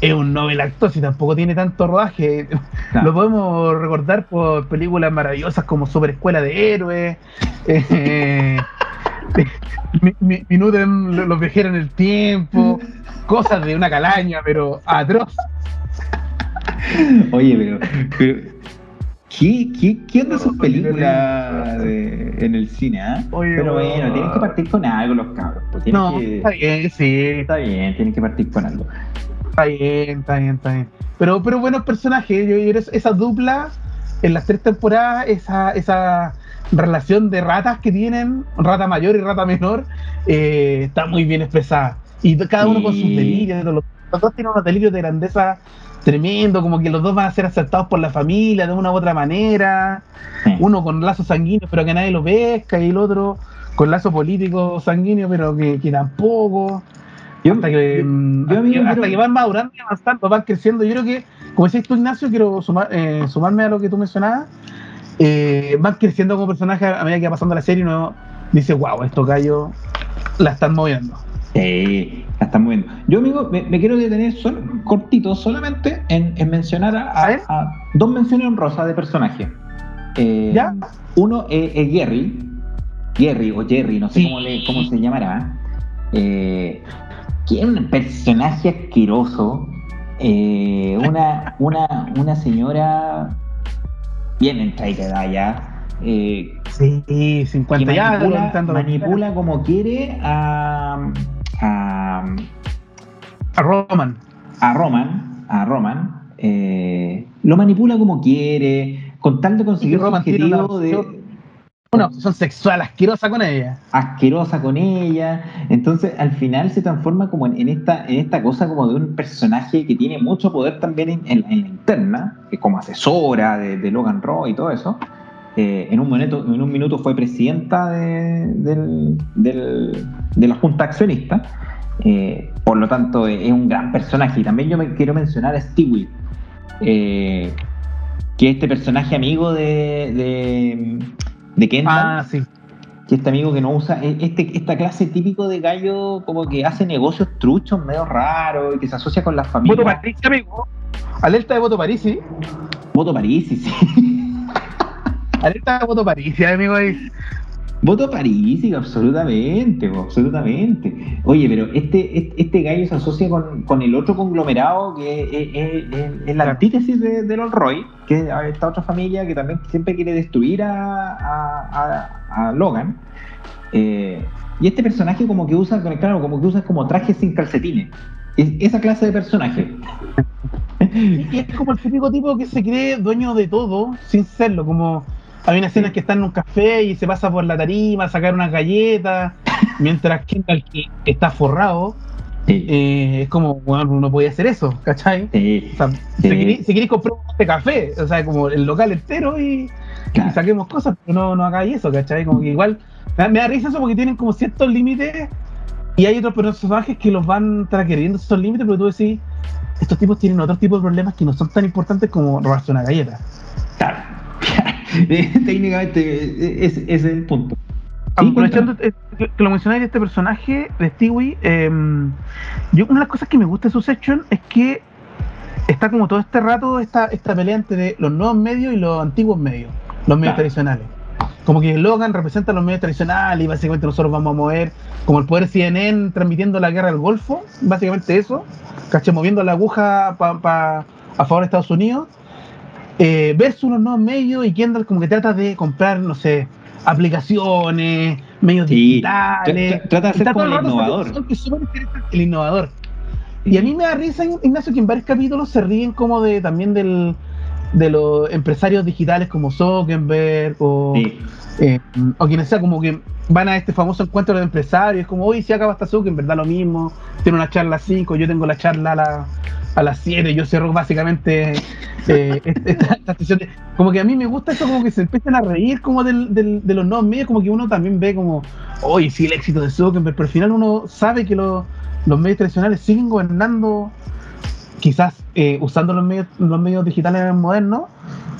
es un novel actor, si tampoco tiene tanto rodaje. Claro. Lo podemos recordar por películas maravillosas como Super Escuela de Héroes, eh, Mi- mi- Minuto en lo- los viajeros en el tiempo, cosas de una calaña, pero atroz. Oye, pero. pero ¿Qué, qué, qué onda sus películas de- en el cine? ah? Oye, Pero bueno, weón. tienen que partir con algo los cabros. pues, No, que- está bien, sí, Está bien, tienen que partir con algo. está bien, está bien, está bien. Pero, pero buenos personajes, yo, yo- esa dupla en las tres temporadas esa, esa relación de ratas que tienen, rata mayor y rata menor, eh, está muy bien expresada. Y cada uno con sus delirios, los, los dos tienen unos delirios de grandeza tremendo, como que los dos van a ser aceptados por la familia de una u otra manera, Sí. uno con lazo sanguíneo pero que nadie lo pesca y el otro con lazo político sanguíneo pero que, que tampoco. Yo- hasta que, yo- mm, yo, hasta que van madurando y avanzando, van creciendo. Yo creo que, como decías tú, Ignacio, quiero sumar- eh, sumarme a lo que tú mencionabas. eh, van creciendo como personajes a medida que va pasando la serie y uno dice, wow, estos gallos la están moviendo. Sí, la están moviendo. Yo, amigo, me, me quiero detener solo, cortito solamente en, en mencionar a, dos menciones honrosas de personajes. Eh, ¿Ya? Uno es, es Gary, Gary o Jerry, no sé Sí. cómo, le- cómo se llamará, eh, que es un personaje asqueroso, eh, una, una, una señora bien entregada ya, eh, Sí, 50 que manipula, manipula como quiere a, a, a Roman. a Roman, a Roman, eh, lo manipula como quiere, con tal de conseguir su objetivo de. Una obsesión sexual asquerosa con ella. asquerosa con ella, entonces al final se transforma como en, en esta, en esta cosa como de un personaje que tiene mucho poder también en, en- en la interna, que como asesora de, de Logan Roy y todo eso. Eh, en, un minuto, en un minuto fue presidenta de, del- del- de la Junta Accionista. Eh, por lo tanto, eh, es un gran personaje. Y también yo me quiero mencionar a Stewie, eh, que es este personaje amigo de, de, de Kendall Ah, sí. que este amigo que no usa, este, esta clase típico de gallo como que hace negocios truchos medio raros y que se asocia con las Voto familias. Parisi, amigo. Alerta de voto Parisi. Voto París, sí, sí. Alerta voto Parisi, amigo. ahí. Voto París, sí, absolutamente, absolutamente. Oye, pero este, este, este gallo se asocia con, con el otro conglomerado que es, es- es- es la antítesis de, de Roy, que es esta otra familia que también siempre quiere destruir a, a- a- a Logan. Eh, y este personaje como que usa, claro, como que usa como trajes sin calcetines. Es esa clase de personaje. Y es como el típico tipo que se cree dueño de todo sin serlo. Como hay una escena que está en un café y se pasa por la tarima a sacar unas galletas, mientras Kendall que está forrado, Sí, eh, es como, bueno, uno podía hacer eso, ¿cachai? sí, O sea, Sí. si queréis si comprar este café, o sea, como el local entero y, claro. y saquemos cosas, pero no, no hagáis eso, ¿cachai? Como que igual, me da, me da risa eso porque tienen como ciertos límites y hay otros personajes que los van transgrediendo esos límites, pero tú decís, estos tipos tienen otro tipo de problemas que no son tan importantes como robarse una galleta. Claro. Técnicamente ese ese es el punto. Sí, Aprovechando eh, que que lo mencionáis de este personaje, de Stewie, eh, yo una de las cosas que me gusta de su section es que está como todo este rato esta, esta pelea entre los nuevos medios y los antiguos medios, los medios Claro. tradicionales. Como que Logan representa a los medios tradicionales y básicamente nosotros vamos a mover, como el poder CNN transmitiendo la guerra del Golfo, básicamente eso, caché, moviendo la aguja pa- pa- a favor de Estados Unidos, eh, versus los nuevos medios y Kendall como que trata de comprar, no sé, aplicaciones, medios Sí, digitales. tra- tra- trata de ser como el innovador. que es el innovador. Y a mí me da risa, Ignacio, que en varios capítulos se ríen como de también del, de los empresarios digitales como Zuckerberg o, Sí. eh, o quienes sea, como que van a este famoso encuentro de empresarios, como hoy si acaba hasta Zuckerberg, da lo mismo, tiene una charla a las 5, yo tengo la charla a, la- a las 7, yo cierro básicamente eh, esta, esta sesión de- como que a mí me gusta esto como que se empiezan a reír como del, del- de los nuevos medios, como que uno también ve como, oye, sí, el éxito de Zuckerberg, pero al final uno sabe que los los medios tradicionales siguen gobernando, quizás eh, usando los medios, los medios digitales modernos,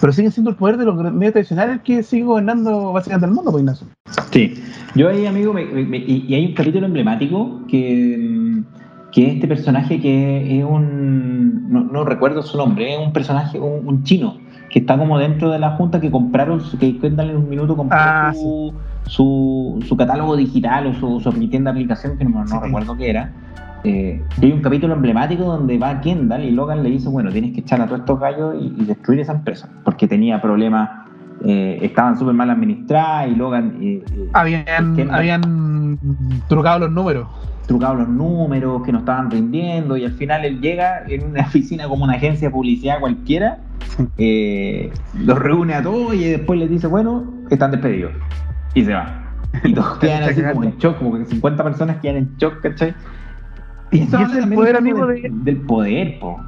pero siguen siendo el poder de los medios tradicionales que sigue gobernando básicamente el mundo, pues Ignacio. Sí, yo ahí, amigo, me- me- me- y, y hay un capítulo emblemático que, mm, que es este personaje que es un, no, no recuerdo su nombre, es un personaje, un, un chino, que está como dentro de la junta que compraron, que Kendall en un minuto compró Ah, su, su, su catálogo digital o su, su tienda de aplicación, que no, no Sí. recuerdo qué era. Eh, y hay un capítulo emblemático donde va Kendall y Logan le dice, bueno, tienes que echar a todos estos gallos y, y destruir esa empresa, porque tenía problemas, eh, estaban súper mal administradas y Logan... eh, eh, Habían, habían trucado los números. Trucados los números, que no estaban rindiendo, y al final él llega en una oficina como una agencia de publicidad cualquiera, eh, los reúne a todos y después les dice, bueno, están despedidos. Y se va. Y todos quedan así como en shock, como que 50 personas quedan en shock, ¿cachai? Y, eso es el poder, amigo, de... del poder, po.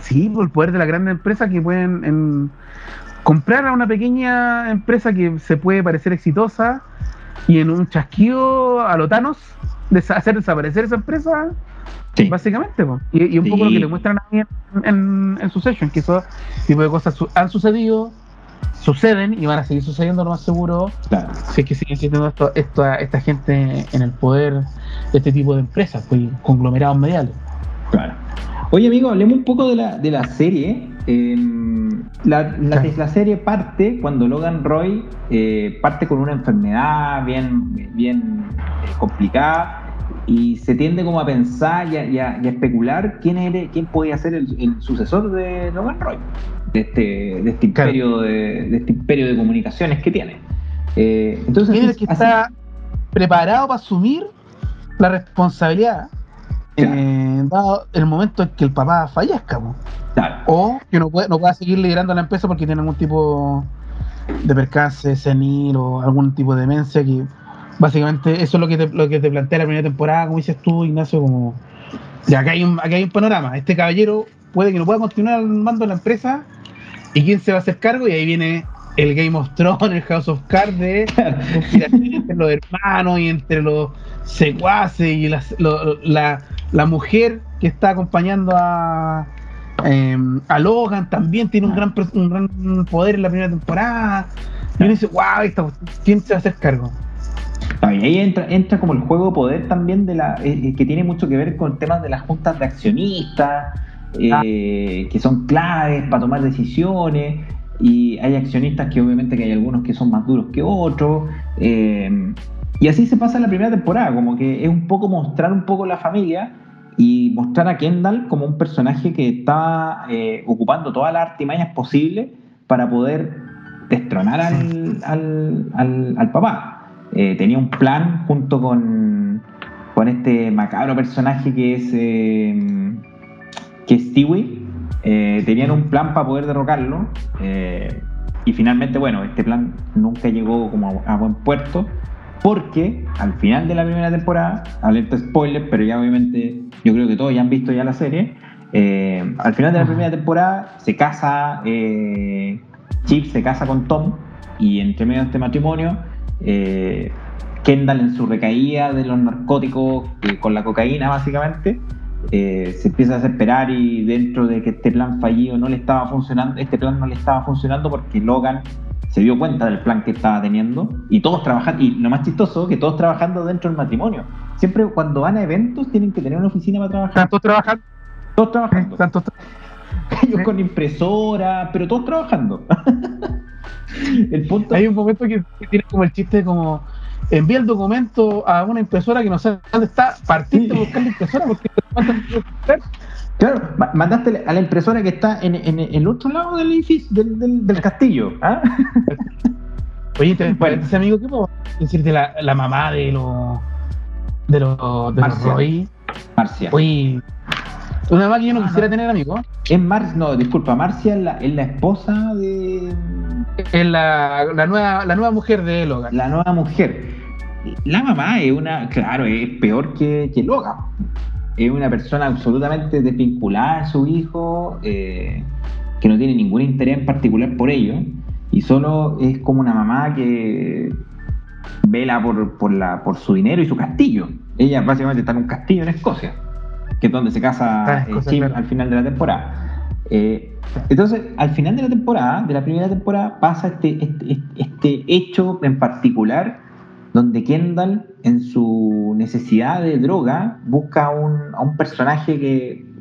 Sí, por el poder de la gran empresa que pueden en, comprar a una pequeña empresa que se puede parecer exitosa y en un chasquido a los Thanos hacer desaparecer esa empresa. Básicamente, y, un poco lo que le muestran a en, en, en Succession, que esos tipo de cosas han sucedido, suceden y van a seguir sucediendo lo más seguro. Si es que siguen siendo esto, esta gente en el poder de este tipo de empresas, pues, conglomerados mediales. Claro. Oye, amigo, hablemos un poco de la, de la serie. Em, la, la, serie parte cuando Logan Roy eh, parte con una enfermedad bien, bien eh, complicada y se tiende como a pensar y a, especular quién, era, quién podía ser el, sucesor de Logan Roy, de este, de este, imperio, de, este imperio de comunicaciones que tiene. Eh, entonces, ¿Quién es el que está preparado para asumir la responsabilidad eh, dado el momento en que el papá fallezca. O que no, puede, no pueda seguir liderando la empresa porque tiene algún tipo de percance senil o algún tipo de demencia que básicamente eso es lo que te, lo que te plantea la primera temporada, como dices tú, Ignacio, como ya acá hay un, acá hay un panorama. Este caballero puede que no pueda continuar al mando de la empresa y quién se va a hacer cargo y ahí viene el Game of Thrones, el House of Cards de entre los hermanos y entre los secuaces y la, la, mujer que está acompañando a, em, a Logan también tiene un gran, un gran poder en la primera temporada. Y uno dice, wow, ¿quién se va a hacer cargo? Y ahí entra, entra como el juego de poder también de la eh, que tiene mucho que ver con temas de las juntas de accionistas, eh, que son claves para tomar decisiones y hay accionistas que obviamente que hay algunos que son más duros que otros. Eh, y así se pasa la primera temporada, como que es un poco mostrar un poco la familia y mostrar a Kendall como un personaje que está eh, ocupando todas las artimañas posibles para poder destronar al, al, al, papá. Eh, tenía un plan junto con, con este macabro personaje que es, que es Stewie, eh, tenían un plan para poder derrocarlo y finalmente, bueno, este plan nunca llegó como a, buen puerto porque al final de la primera temporada, alerta spoiler, pero ya obviamente yo creo que todos ya han visto ya la serie, eh, al final de la primera temporada se casa, Chip se casa con Tom y entre medio de este matrimonio, Kendall en su recaída de los narcóticos con la cocaína básicamente, eh, se empieza a esperar y dentro de que este plan fallido no le estaba funcionando, este plan no le estaba funcionando porque Logan se dio cuenta del plan que estaba teniendo y todos trabajando, y lo más chistoso, que todos trabajando dentro del matrimonio. Siempre cuando van a eventos tienen que tener una oficina para trabajar. todos trabajando. Todos trabajando. Ellos con impresora, pero todos trabajando. el punto... Hay un momento que tiene como el chiste como envía el documento a una impresora que no sabe dónde está, partiste la impresora porque Claro, mandaste a la impresora que está en, el otro lado del edificio, del, del, castillo. ¿ah? Oye, ese amigo, ¿qué puedo decirte la, la mamá de los de los de los Roy? Marcia. Oye, una mamá que yo no quisiera tener, amigo. Es Mar no, disculpa, Marcia es la, es la esposa de. Es la, la, nueva, la nueva mujer de Logan. La nueva mujer. La mamá es una, claro, es peor que, que Logan es una persona absolutamente desvinculada a su hijo, eh, que no tiene ningún interés en particular por ello, y solo es como una mamá que vela por, por, la, por su dinero y su castillo. Ella básicamente está en un castillo en Escocia, que es donde se casa Chip al final de la temporada. Eh, entonces, al final de la temporada, de la primera temporada, pasa este, este, este hecho en particular donde Kendall, en su necesidad de droga, busca a un personaje que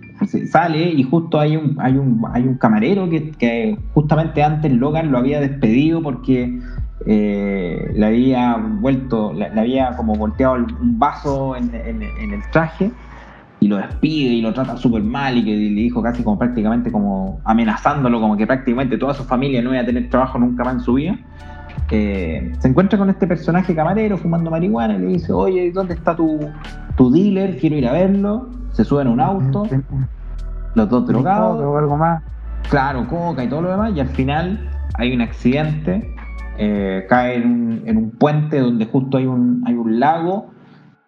sale y justo hay un, hay un, hay un camarero que, justamente antes Logan lo había despedido porque eh, le había vuelto, le, había como volteado un vaso en, el traje y lo despide y lo trata súper mal y que le dijo casi como prácticamente como amenazándolo, como que prácticamente toda su familia no iba a tener trabajo nunca más en su vida. Eh, se encuentra con este personaje camarero fumando marihuana y le dice, oye, ¿dónde está tu, tu dealer? Quiero ir a verlo. Se suben a un auto, los dos drogados. O algo más. Claro, coca y todo lo demás, y al final hay un accidente, eh, cae en un, en un puente donde justo hay un, hay un lago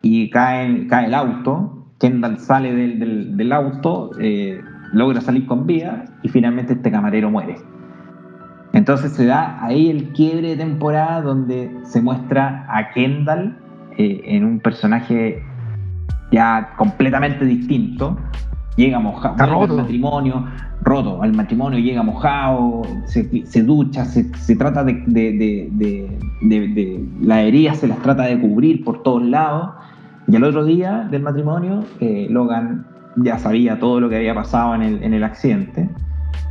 y cae, cae el auto. Kendall sale del, del- del auto, eh, logra salir con vida y finalmente este camarero muere. Entonces se da ahí el quiebre de temporada donde se muestra a Kendall eh, en un personaje ya completamente distinto. Llega mojado, al matrimonio, roto, al matrimonio llega mojado, se, se ducha, se, se trata de, de, de, de, de- de- las heridas se las trata de cubrir por todos lados. Y al otro día del matrimonio, eh, Logan ya sabía todo lo que había pasado en el, en el accidente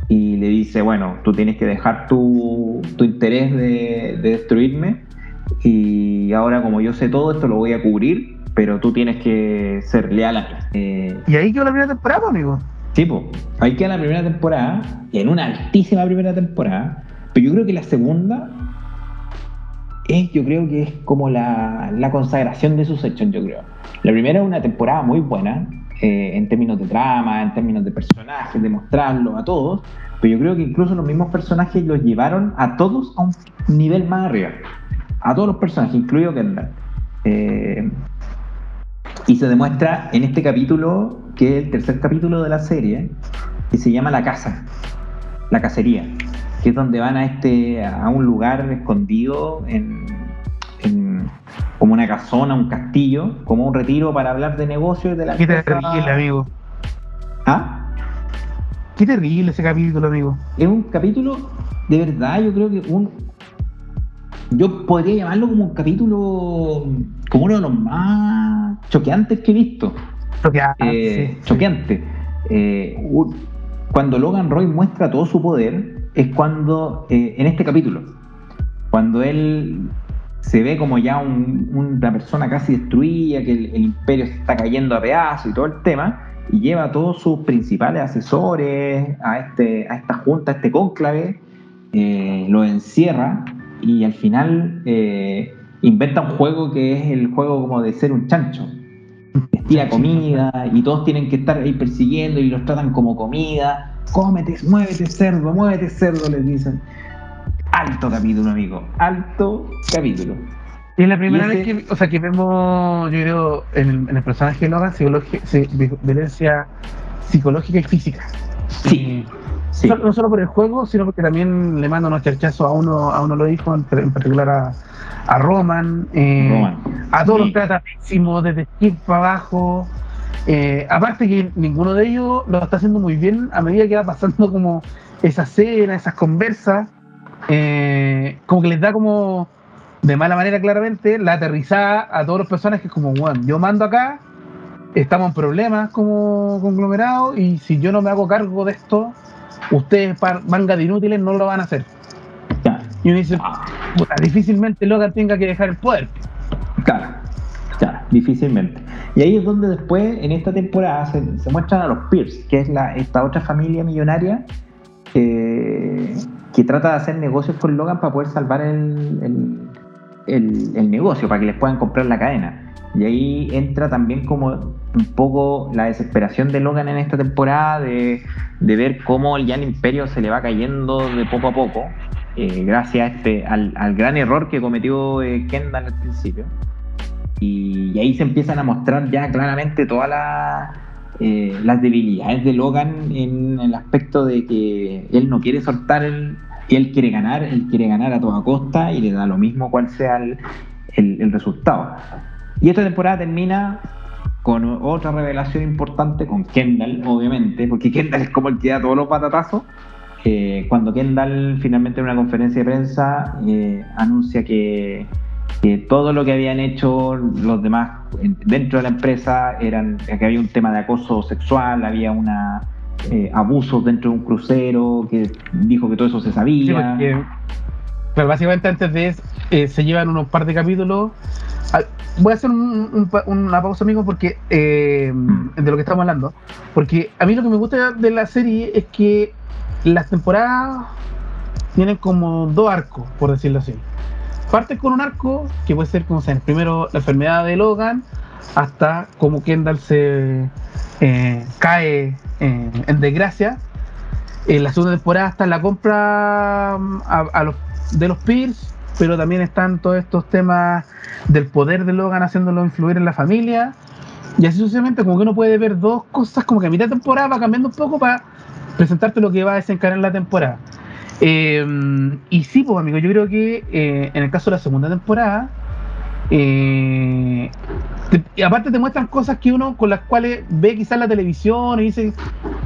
y le dice, bueno, tú tienes que dejar tu, tu interés de, de destruirme y ahora como yo sé todo esto lo voy a cubrir, pero tú tienes que ser leal a mí. Eh, Y ahí quedó la primera temporada, amigo. Tipo, ahí queda la primera temporada, en una altísima primera temporada, pero yo creo que la segunda es, yo creo que es como la, la consagración de sus hechos, yo creo. La primera es una temporada muy buena, eh, en términos de trama, en términos de personajes, de mostrarlo a todos, pero yo creo que incluso los mismos personajes los llevaron a todos a un nivel más arriba. A todos los personajes, incluido Kendall. Eh, y se demuestra en este capítulo, que es el tercer capítulo de la serie, que se llama La Casa, la cacería, que es donde van a este a un lugar escondido en- como una casona, un castillo, como un retiro para hablar de negocios y de la Qué empresa- terrible, amigo. ¿Ah? Qué terrible ese capítulo, amigo. Es un capítulo, de verdad, yo creo que un. Yo podría llamarlo como un capítulo, como uno de los más choqueantes que he visto. Lo que hace, Eh, sí, choqueante. Eh, cuando Logan Roy muestra todo su poder, es cuando, eh, en este capítulo, cuando él se ve como ya un- una persona casi destruida, que el, el imperio se está cayendo a pedazos y todo el tema, y lleva a todos sus principales asesores a, este, a esta junta, a este cónclave, eh, lo encierra y al final eh, inventa un juego que es el juego como de ser un chancho les tira comida y todos tienen que estar ahí persiguiendo y los tratan como comida. Cómete, muévete cerdo, muévete cerdo, les dicen. Alto capítulo, amigo. Alto capítulo. Y es la primera vez ese- que, o sea, que vemos, yo creo, en el, en el personaje de Logan, violencia psicológica y física. Sí, Sí. No, no solo por el juego, sino porque también le manda unos charchazos a uno, a uno lo dijo, en, en particular a, a Roman, eh, Roman. a todos Sí. los trata pésimo, desde Steve para abajo. Eh, aparte que ninguno de ellos lo está haciendo muy bien a medida que va pasando como esa cena, esas conversas, eh, como que les da como de mala manera claramente la aterrizada a todos los personajes como, bueno, yo mando acá, estamos en problemas como conglomerado y si yo no me hago cargo de esto, ustedes manga de inútiles no lo van a hacer. Y uno dice, Ah, puta, difícilmente Logan tenga que dejar el poder. Claro, claro, difícilmente. Y ahí es donde después, en esta temporada, se, se muestran a los Pierce, que es la, esta otra familia millonaria que, que trata de hacer negocios con Logan para poder salvar el, el, el- negocio, para que les puedan comprar la cadena. Y ahí entra también como un poco la desesperación de Logan en esta temporada, de, de ver cómo ya el imperio se le va cayendo de poco a poco, eh, gracias a este, al, al gran error que cometió eh, Kendall al principio. Y, y ahí se empiezan a mostrar ya claramente todas las, eh, las debilidades de Logan en el aspecto de que él no quiere soltar el, él quiere ganar, él quiere ganar a toda costa y le da lo mismo cuál sea el, el- el resultado. Y esta temporada termina con otra revelación importante, con Kendall, obviamente, porque Kendall es como el que da todos los patatazos. Eh, cuando Kendall finalmente en una conferencia de prensa eh, anuncia que, que todo lo que habían hecho los demás en- dentro de la empresa eran que había un tema de acoso sexual, había una eh, abusos dentro de un crucero, que dijo que todo eso se sabía. pero básicamente antes de eso, eh, se llevan unos par de capítulos. Ah, Voy a hacer un- un una pausa, amigo, porque eh, de lo que estamos hablando. Porque a mí lo que me gusta de la serie es que las temporadas tienen como dos arcos, por decirlo así. Parte con un arco que puede ser como sea, primero la enfermedad de Logan, hasta como Kendall se eh, cae en desgracia. En la segunda temporada está la compra mm, de los Pierce, pero también están todos estos temas del poder de Logan haciéndolo influir en la familia. Y así sucesivamente, como que uno puede ver dos cosas, como que a mitad de temporada va cambiando un poco para presentarte lo que va a desencadenar la temporada. Eh, y sí, pues amigo, yo creo que eh, en el caso de la segunda temporada, eh, y aparte te muestran cosas que uno con las cuales ve quizás la televisión y dice,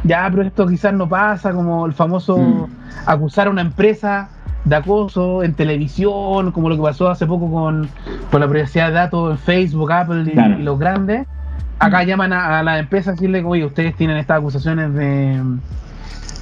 ya, pero esto quizás no pasa, como el famoso mm. acusar a una empresa de acoso en televisión, como lo que pasó hace poco con, con la privacidad de datos en Facebook, Apple y, los grandes. Acá mm. llaman a, a las empresas y decirle, oye, ustedes tienen estas acusaciones de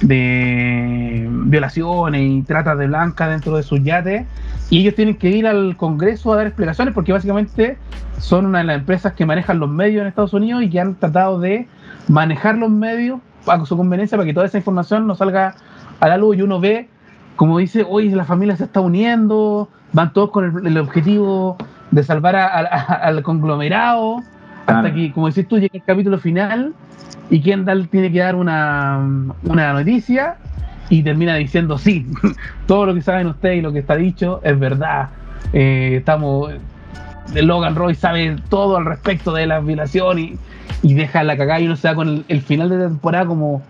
de violaciones y trata de blanca dentro de sus yates y ellos tienen que ir al Congreso a dar explicaciones porque básicamente son una de las empresas que manejan los medios en Estados Unidos y que han tratado de manejar los medios a su conveniencia para que toda esa información no salga a la luz y uno ve, como dice, hoy la familia se está uniendo, van todos con el, objetivo de salvar al conglomerado, hasta que, como decís tú, llega el capítulo final y Kendall tiene que dar una, una noticia y termina diciendo sí, todo lo que saben ustedes y lo que está dicho es verdad. Eh, estamos Logan Roy sabe todo al respecto de la violación y, deja la cagada y uno se da con el, final de la temporada como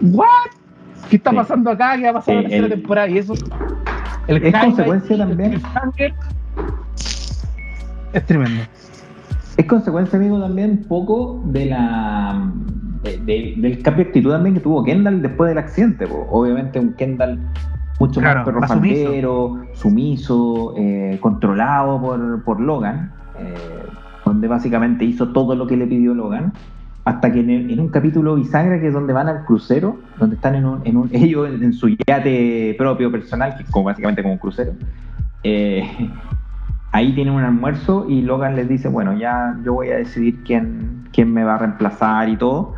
¿What? ¿Qué está pasando acá? ¿Qué va a pasar en la tercera temporada? Y eso el es consecuencia también. es tremendo. Es consecuencia, amigo, también poco de la del cambio de actitud también que tuvo Kendall después del accidente. Obviamente un Kendall mucho más perro sumiso, sumiso eh, controlado por, Logan, eh, donde básicamente hizo todo lo que le pidió Logan. Hasta que en, un capítulo bisagra, que es donde van al crucero, donde están en un, en un ellos en, su yate propio personal, que es como básicamente como un crucero, eh, ahí tienen un almuerzo y Logan les dice, bueno, ya yo voy a decidir quién, quién me va a reemplazar y todo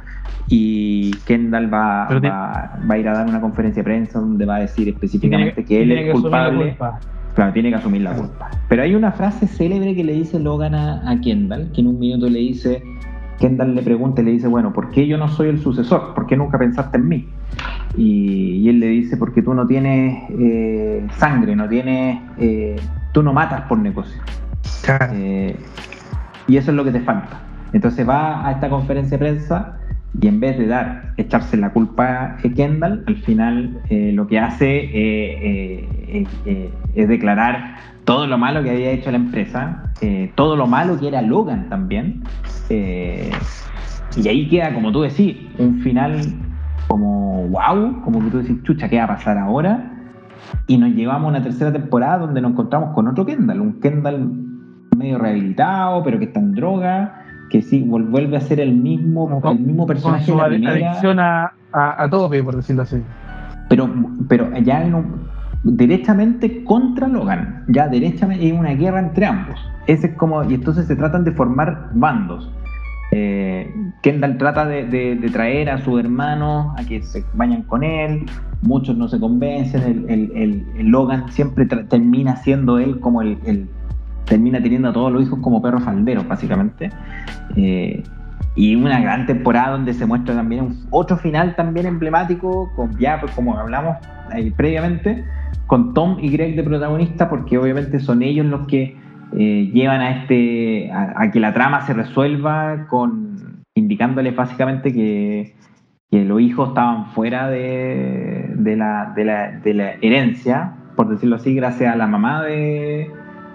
y Kendall va, va, a ir a dar una conferencia de prensa donde va a decir específicamente que él es culpable. Claro, tiene que asumir la culpa. Pero hay una frase célebre que le dice Logan a, Kendall, que en un minuto le dice, Kendall le pregunta y le dice, bueno, ¿por qué yo no soy el sucesor? ¿Por qué nunca pensaste en mí? Y, él le dice, porque tú no tienes eh, sangre, no tienes, eh, tú no matas por negocio. Eh, y eso es lo que te falta. Entonces va a esta conferencia de prensa y en vez de dar, echarse la culpa a Kendall, al final eh, lo que hace eh, eh, es declarar todo lo malo que había hecho la empresa, todo lo malo que era Logan también, y ahí queda, como tú decís, un final como wow, como que tú decís, chucha, ¿qué va a pasar ahora? Y nos llevamos a una tercera temporada donde nos encontramos con otro Kendall, un Kendall medio rehabilitado, pero que está en droga, que sí, vuelve a ser el mismo, el mismo personaje. Con su adicción a, a, tope, por decirlo así. Pero, pero ya no, derechamente contra Logan, ya derechamente hay una guerra entre ambos. Ese es como, y entonces se tratan de formar bandos. Eh, Kendall trata de, traer a su hermano a que se vayan con él, muchos no se convencen, el, el, Logan siempre termina siendo él como el, termina teniendo a todos los hijos como perros falderos, básicamente. Eh, y una gran temporada donde se muestra también otro final también emblemático, con ya, pues como hablamos ahí previamente, con Tom y Greg de protagonista, porque obviamente son ellos los que eh, llevan a este a, que la trama se resuelva con indicándoles básicamente que, que los hijos estaban fuera de, de, la, de, la, de la herencia, por decirlo así, gracias a la mamá de,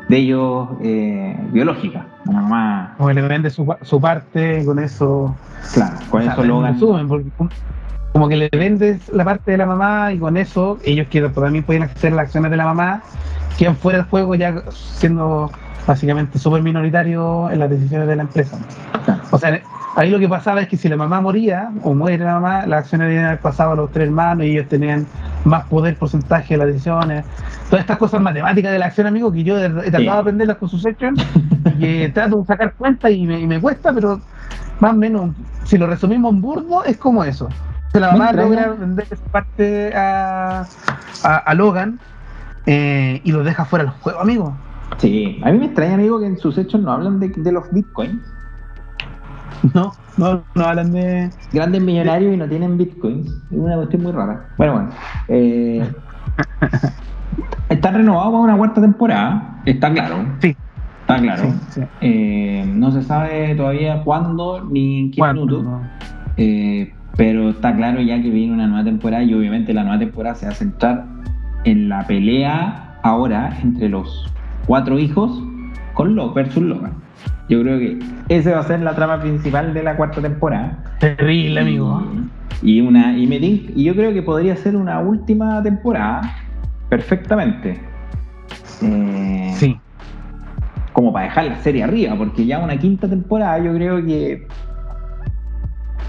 de ellos eh, biológica. Una mamá. Como le vende su, su parte, con eso. Claro, con eso lo Suben, como que le vendes la parte de la mamá y con eso ellos que también pueden hacer las acciones de la mamá, quedan fuera del juego ya siendo básicamente súper minoritario en las decisiones de la empresa. O sea, ahí lo que pasaba es que si la mamá moría o muere la mamá, las acciones pasado a los tres hermanos y ellos tenían más poder, porcentaje de las decisiones. Todas estas cosas matemáticas de la acción, amigo, que yo he tratado de aprenderlas con sus hechos y trato de sacar cuenta y me, y me cuesta, pero más o menos, si lo resumimos en burdo, es como eso. La mamá logra vender parte a, a, Logan eh, y los deja fuera del juego, amigo. Sí, a mí me extraña, amigo, que en sus hechos no hablan de, de los bitcoins. No, no, no hablan de. Grandes millonarios y no tienen bitcoins. Es una cuestión muy rara. Bueno, bueno. Eh, están renovados para una cuarta temporada, está claro. Sí. Está claro. Sí, sí. Eh, no se sabe todavía cuándo ni en qué ¿Cuándo? minuto. Eh, pero está claro ya que viene una nueva temporada y obviamente la nueva temporada se va a centrar en la pelea ahora entre los cuatro hijos con Lo versus Logan. Yo creo que esa va a ser la trama principal de la cuarta temporada. Terrible, amigo. Y, una y, me y yo creo que podría ser una última temporada perfectamente. Eh, Sí. como para dejar la serie arriba, porque ya una quinta temporada yo creo que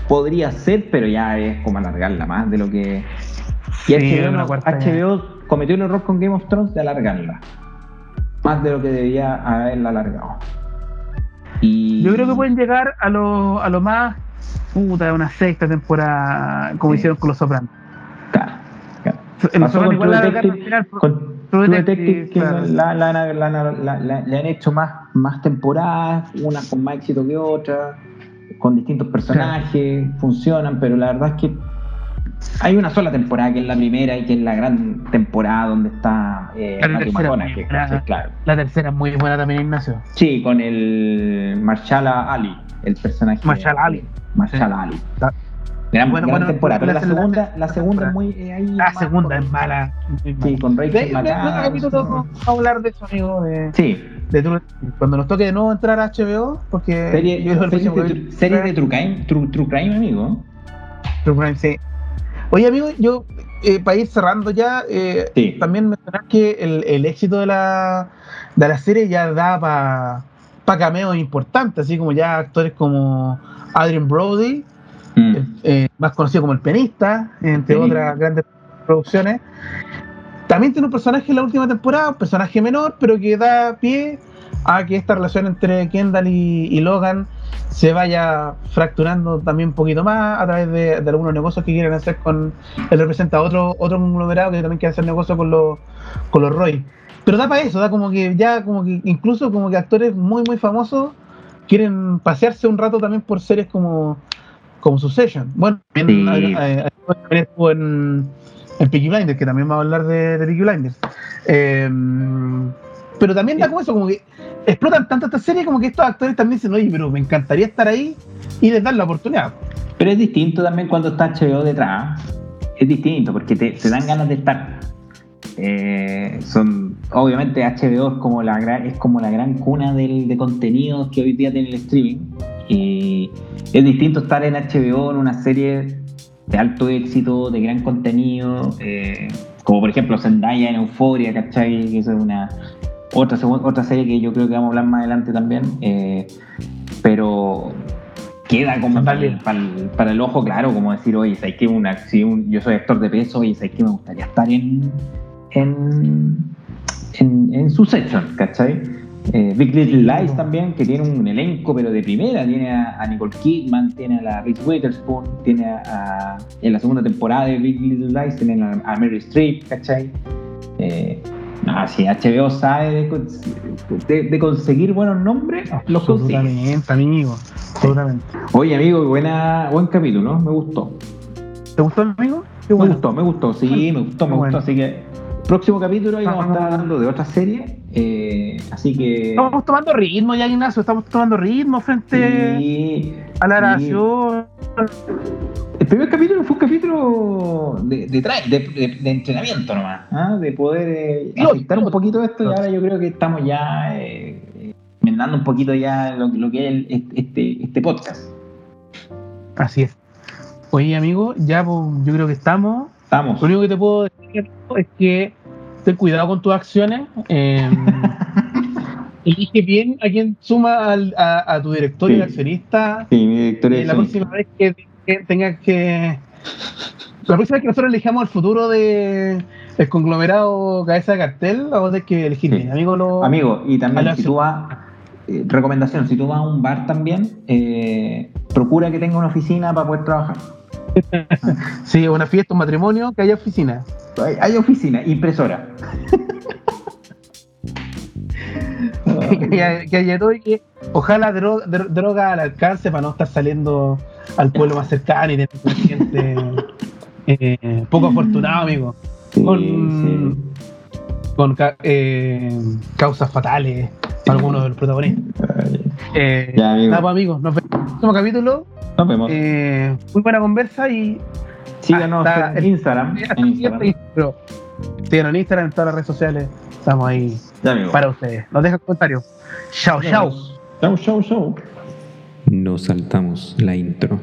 podría ser, pero ya es como alargarla más de lo que. Y Sí, HBO. HBO cometió el error con Game of Thrones de alargarla. Más de lo que debía haberla alargado. Y Yo creo que pueden llegar a lo, a lo más. Puta, una sexta temporada, como Sí. hicieron con los Sopranos. Claro, claro. Pasó con igual la final. con True Detective, que claro. la, la- la- le han hecho más, más temporadas, unas con más éxito que otras, con distintos personajes, funcionan, pero la verdad es que hay una sola temporada que es la primera y que es la gran temporada donde está eh, La tercera buena. ¿cachai? claro. La tercera es muy buena también, Ignacio. Sí, con el Marshala Ali, el personaje. Mahershala Ali. Marshala Ali. Gran, Bueno, gran bueno, temporada, pero la, segunda, la segunda es muy eh, ahí La segunda es mala. Sí, con Rachel capítulo vamos a hablar de eso, amigo. Sí, de. Cuando nos toque de nuevo entrar a HBO, porque Serie, yo que series de, series de True Crime, True, True Crime, amigo. True Crime, sí. Oye, amigo, yo, eh, para ir cerrando ya, eh, Sí. también mencionar que el, el éxito de la, de la serie ya da para cameos importantes, así como ya actores como Adrian Brody, Mm. eh, más conocido como el pianista, entre otras grandes producciones. También tiene un personaje en la última temporada, un personaje menor, pero que da pie a que esta relación entre Kendall y, y Logan se vaya fracturando también un poquito más a través de, de algunos negocios que quieren hacer con. Él representa otro, otro conglomerado que también quiere hacer negocio con los, con los Roy. Pero da para eso, da como que ya, como que incluso como que actores muy, muy famosos quieren pasearse un rato también por series como, como Succession. Bueno, también, Sí. eh, estuvo en, en Peaky Blinders, que también vamos a hablar de, de Peaky Blinders. Eh, pero también da como eso, como que explotan tanto esta serie como que estos actores también dicen, oye, pero me encantaría estar ahí y les dan la oportunidad. Pero es distinto también cuando está HBO detrás. Es distinto porque te, dan ganas de estar. Eh, son obviamente HBO es como la es como la gran cuna del, de contenidos que hoy día tiene el streaming y es distinto estar en HBO en una serie de alto éxito de gran contenido eh, como por ejemplo Zendaya en Euphoria ¿cachai? que es una otra otra serie que yo creo que vamos a hablar más adelante también eh, pero queda como para el, para el- para el ojo claro, como decir, oye, ¿sabes que una, si un- yo soy actor de peso, oye, ¿sabes que me gustaría estar en en, en, en Succession, ¿cachai? Eh, Big Little Lies también, que tiene un elenco, pero de primera, tiene a, a Nicole Kidman, tiene a la Reese Witherspoon, tiene a, a- en la segunda temporada de Big Little Lies, tiene a, a Mary Streep, ¿cachai? Eh, no, si HBO sabe de, con- de- de conseguir buenos nombres, los consigue. Amigo. Absolutamente. Oye, amigo, buena, buen capítulo, me gustó. ¿Te gustó, amigo? Qué Me gustó, me gustó, sí, me gustó, me Bueno. gustó. Así que, próximo capítulo ahí vamos a estar hablando de otra serie. eh, así que. Estamos tomando ritmo ya, Ignacio. Estamos tomando ritmo frente sí, a la sí. grabación. El primer capítulo fue un capítulo de, de, de- entrenamiento nomás, ¿ah? de poder eh, aceptar un poquito esto y ahora yo creo que estamos ya eh, eh, enmendando un poquito ya lo, lo que es el- este, este podcast. Así es. Oye, amigo, ya pues, yo creo que estamos. Estamos. Lo único que te puedo decir es que ten cuidado con tus acciones. eh, elige bien a quien suma al- a, a tu directorio Sí. de accionista. Sí, mi es la próxima vez que, que tengas que. La próxima vez que nosotros elijamos el futuro de el conglomerado cabeza de cartel, vamos a tener que elegir Sí. bien. Amigo, lo, Amigo, y también si tú vas, eh, recomendación, si tú vas a un bar también, eh, procura que tenga una oficina para poder trabajar. Sí, una fiesta, un matrimonio, que haya oficina. Hay, hay oficina, impresora. que, haya, que haya todo y que ojalá dro- dro- droga al alcance para no estar saliendo al pueblo más cercano y tener un gente eh, poco afortunado, amigo. Sí, Con, sí. con eh, causas fatales algunos de los protagonistas. Eh, Ya, amigo. nada, pues, amigos, nos vemos en el próximo capítulo. Nos vemos. Eh, muy buena conversa y Síganos hasta en Instagram. hasta En Instagram. Síganos en Instagram, en todas las redes sociales. Estamos ahí Ya, amigo. para ustedes. Nos dejan comentarios. Chao, chao. Chau, chau, chau. Nos saltamos la intro.